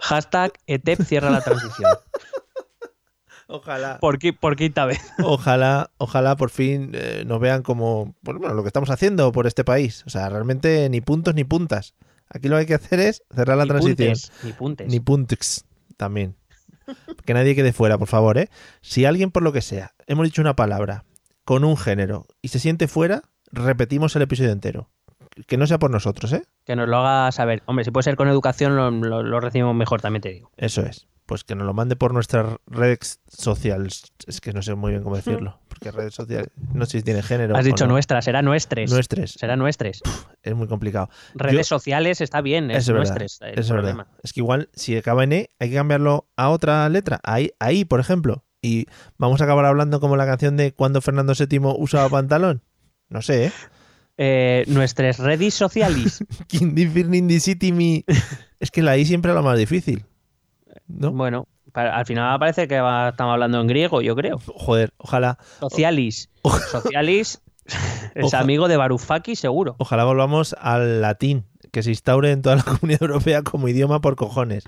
Hashtag ETEP cierra la transición. Ojalá. por, por quinta vez. Ojalá, ojalá por fin eh, nos vean como pues, bueno, lo que estamos haciendo por este país. O sea, realmente ni puntos ni puntas. Aquí lo que hay que hacer es cerrar la Ni transición. puntes, ni puntes. Ni puntex también. Que nadie quede fuera, por favor, ¿eh? Si alguien, por lo que sea, hemos dicho una palabra con un género y se siente fuera, repetimos el episodio entero. Que no sea por nosotros, ¿eh? Que nos lo haga saber. Hombre, si puede ser con educación, lo, lo- lo recibimos mejor, también te digo. Eso es. Pues que nos lo mande por nuestras redes sociales. Es que no sé muy bien cómo decirlo. Porque redes sociales, no sé si tiene género. Has dicho no. nuestras, será nuestras. Nuestras. Será nuestras. Es muy complicado. Redes Yo- sociales está bien, es es verdad. el Eso es problema. verdad. Es que igual, si acaba en E, hay que cambiarlo a otra letra. Ahí, ahí, por ejemplo. Y vamos a acabar hablando como la canción de cuando Fernando VII usaba pantalón. No sé, ¿eh? Eh, nuestras redes sociales. City. Es que la I siempre es lo más difícil. ¿No? Bueno, al final parece que va- estamos hablando en griego, yo creo. Joder, ojalá, Socialis. Socialis es amigo de Varoufakis, seguro. ojalá volvamos al latín, que se instaure en toda la comunidad europea como idioma por cojones.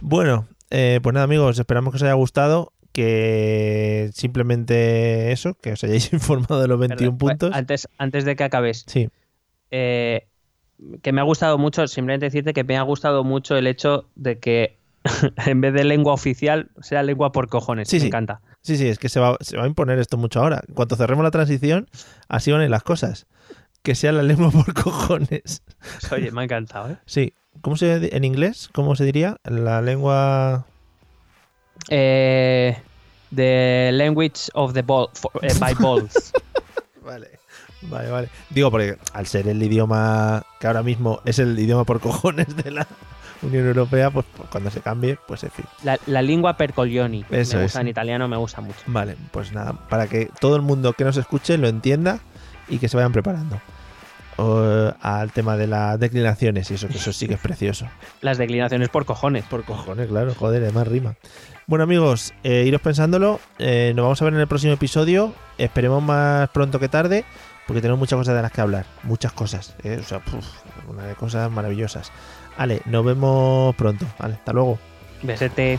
Bueno, eh, pues nada amigos, esperamos que os haya gustado, que simplemente eso, que os hayáis informado de los 21 Perdón, puntos. Antes, antes de que acabes, Sí, eh, que me ha gustado mucho, simplemente decirte que me ha gustado mucho el hecho de que en vez de lengua oficial sea lengua por cojones. Sí, me sí. encanta. sí, sí, es que se va, se va a imponer esto mucho ahora. En cuanto cerremos la transición, así van a ir las cosas. Que sea la lengua por cojones. Oye, me ha encantado, ¿eh? Sí, ¿cómo se en inglés? ¿Cómo se diría? La lengua Eh, the language of the ball, for- eh, by balls. Vale, vale, vale. Digo, porque al ser el idioma que ahora mismo es el idioma por cojones de la Unión Europea, pues, pues cuando se cambie, pues en fin. La, la lengua per coglioni. Eso me es. gusta en italiano, me gusta mucho. Vale, pues nada, para que todo el mundo que nos escuche lo entienda y que se vayan preparando O, al tema de las declinaciones y eso, que eso sí que es precioso. Las declinaciones por cojones. Por cojones, claro, joder, además rima. Bueno amigos, eh, iros pensándolo, eh, nos vamos a ver en el próximo episodio, esperemos más pronto que tarde, porque tenemos muchas cosas de las que hablar, muchas cosas, eh, o sea, puf, una de cosas maravillosas. Vale, nos vemos pronto, vale, hasta luego. Besete.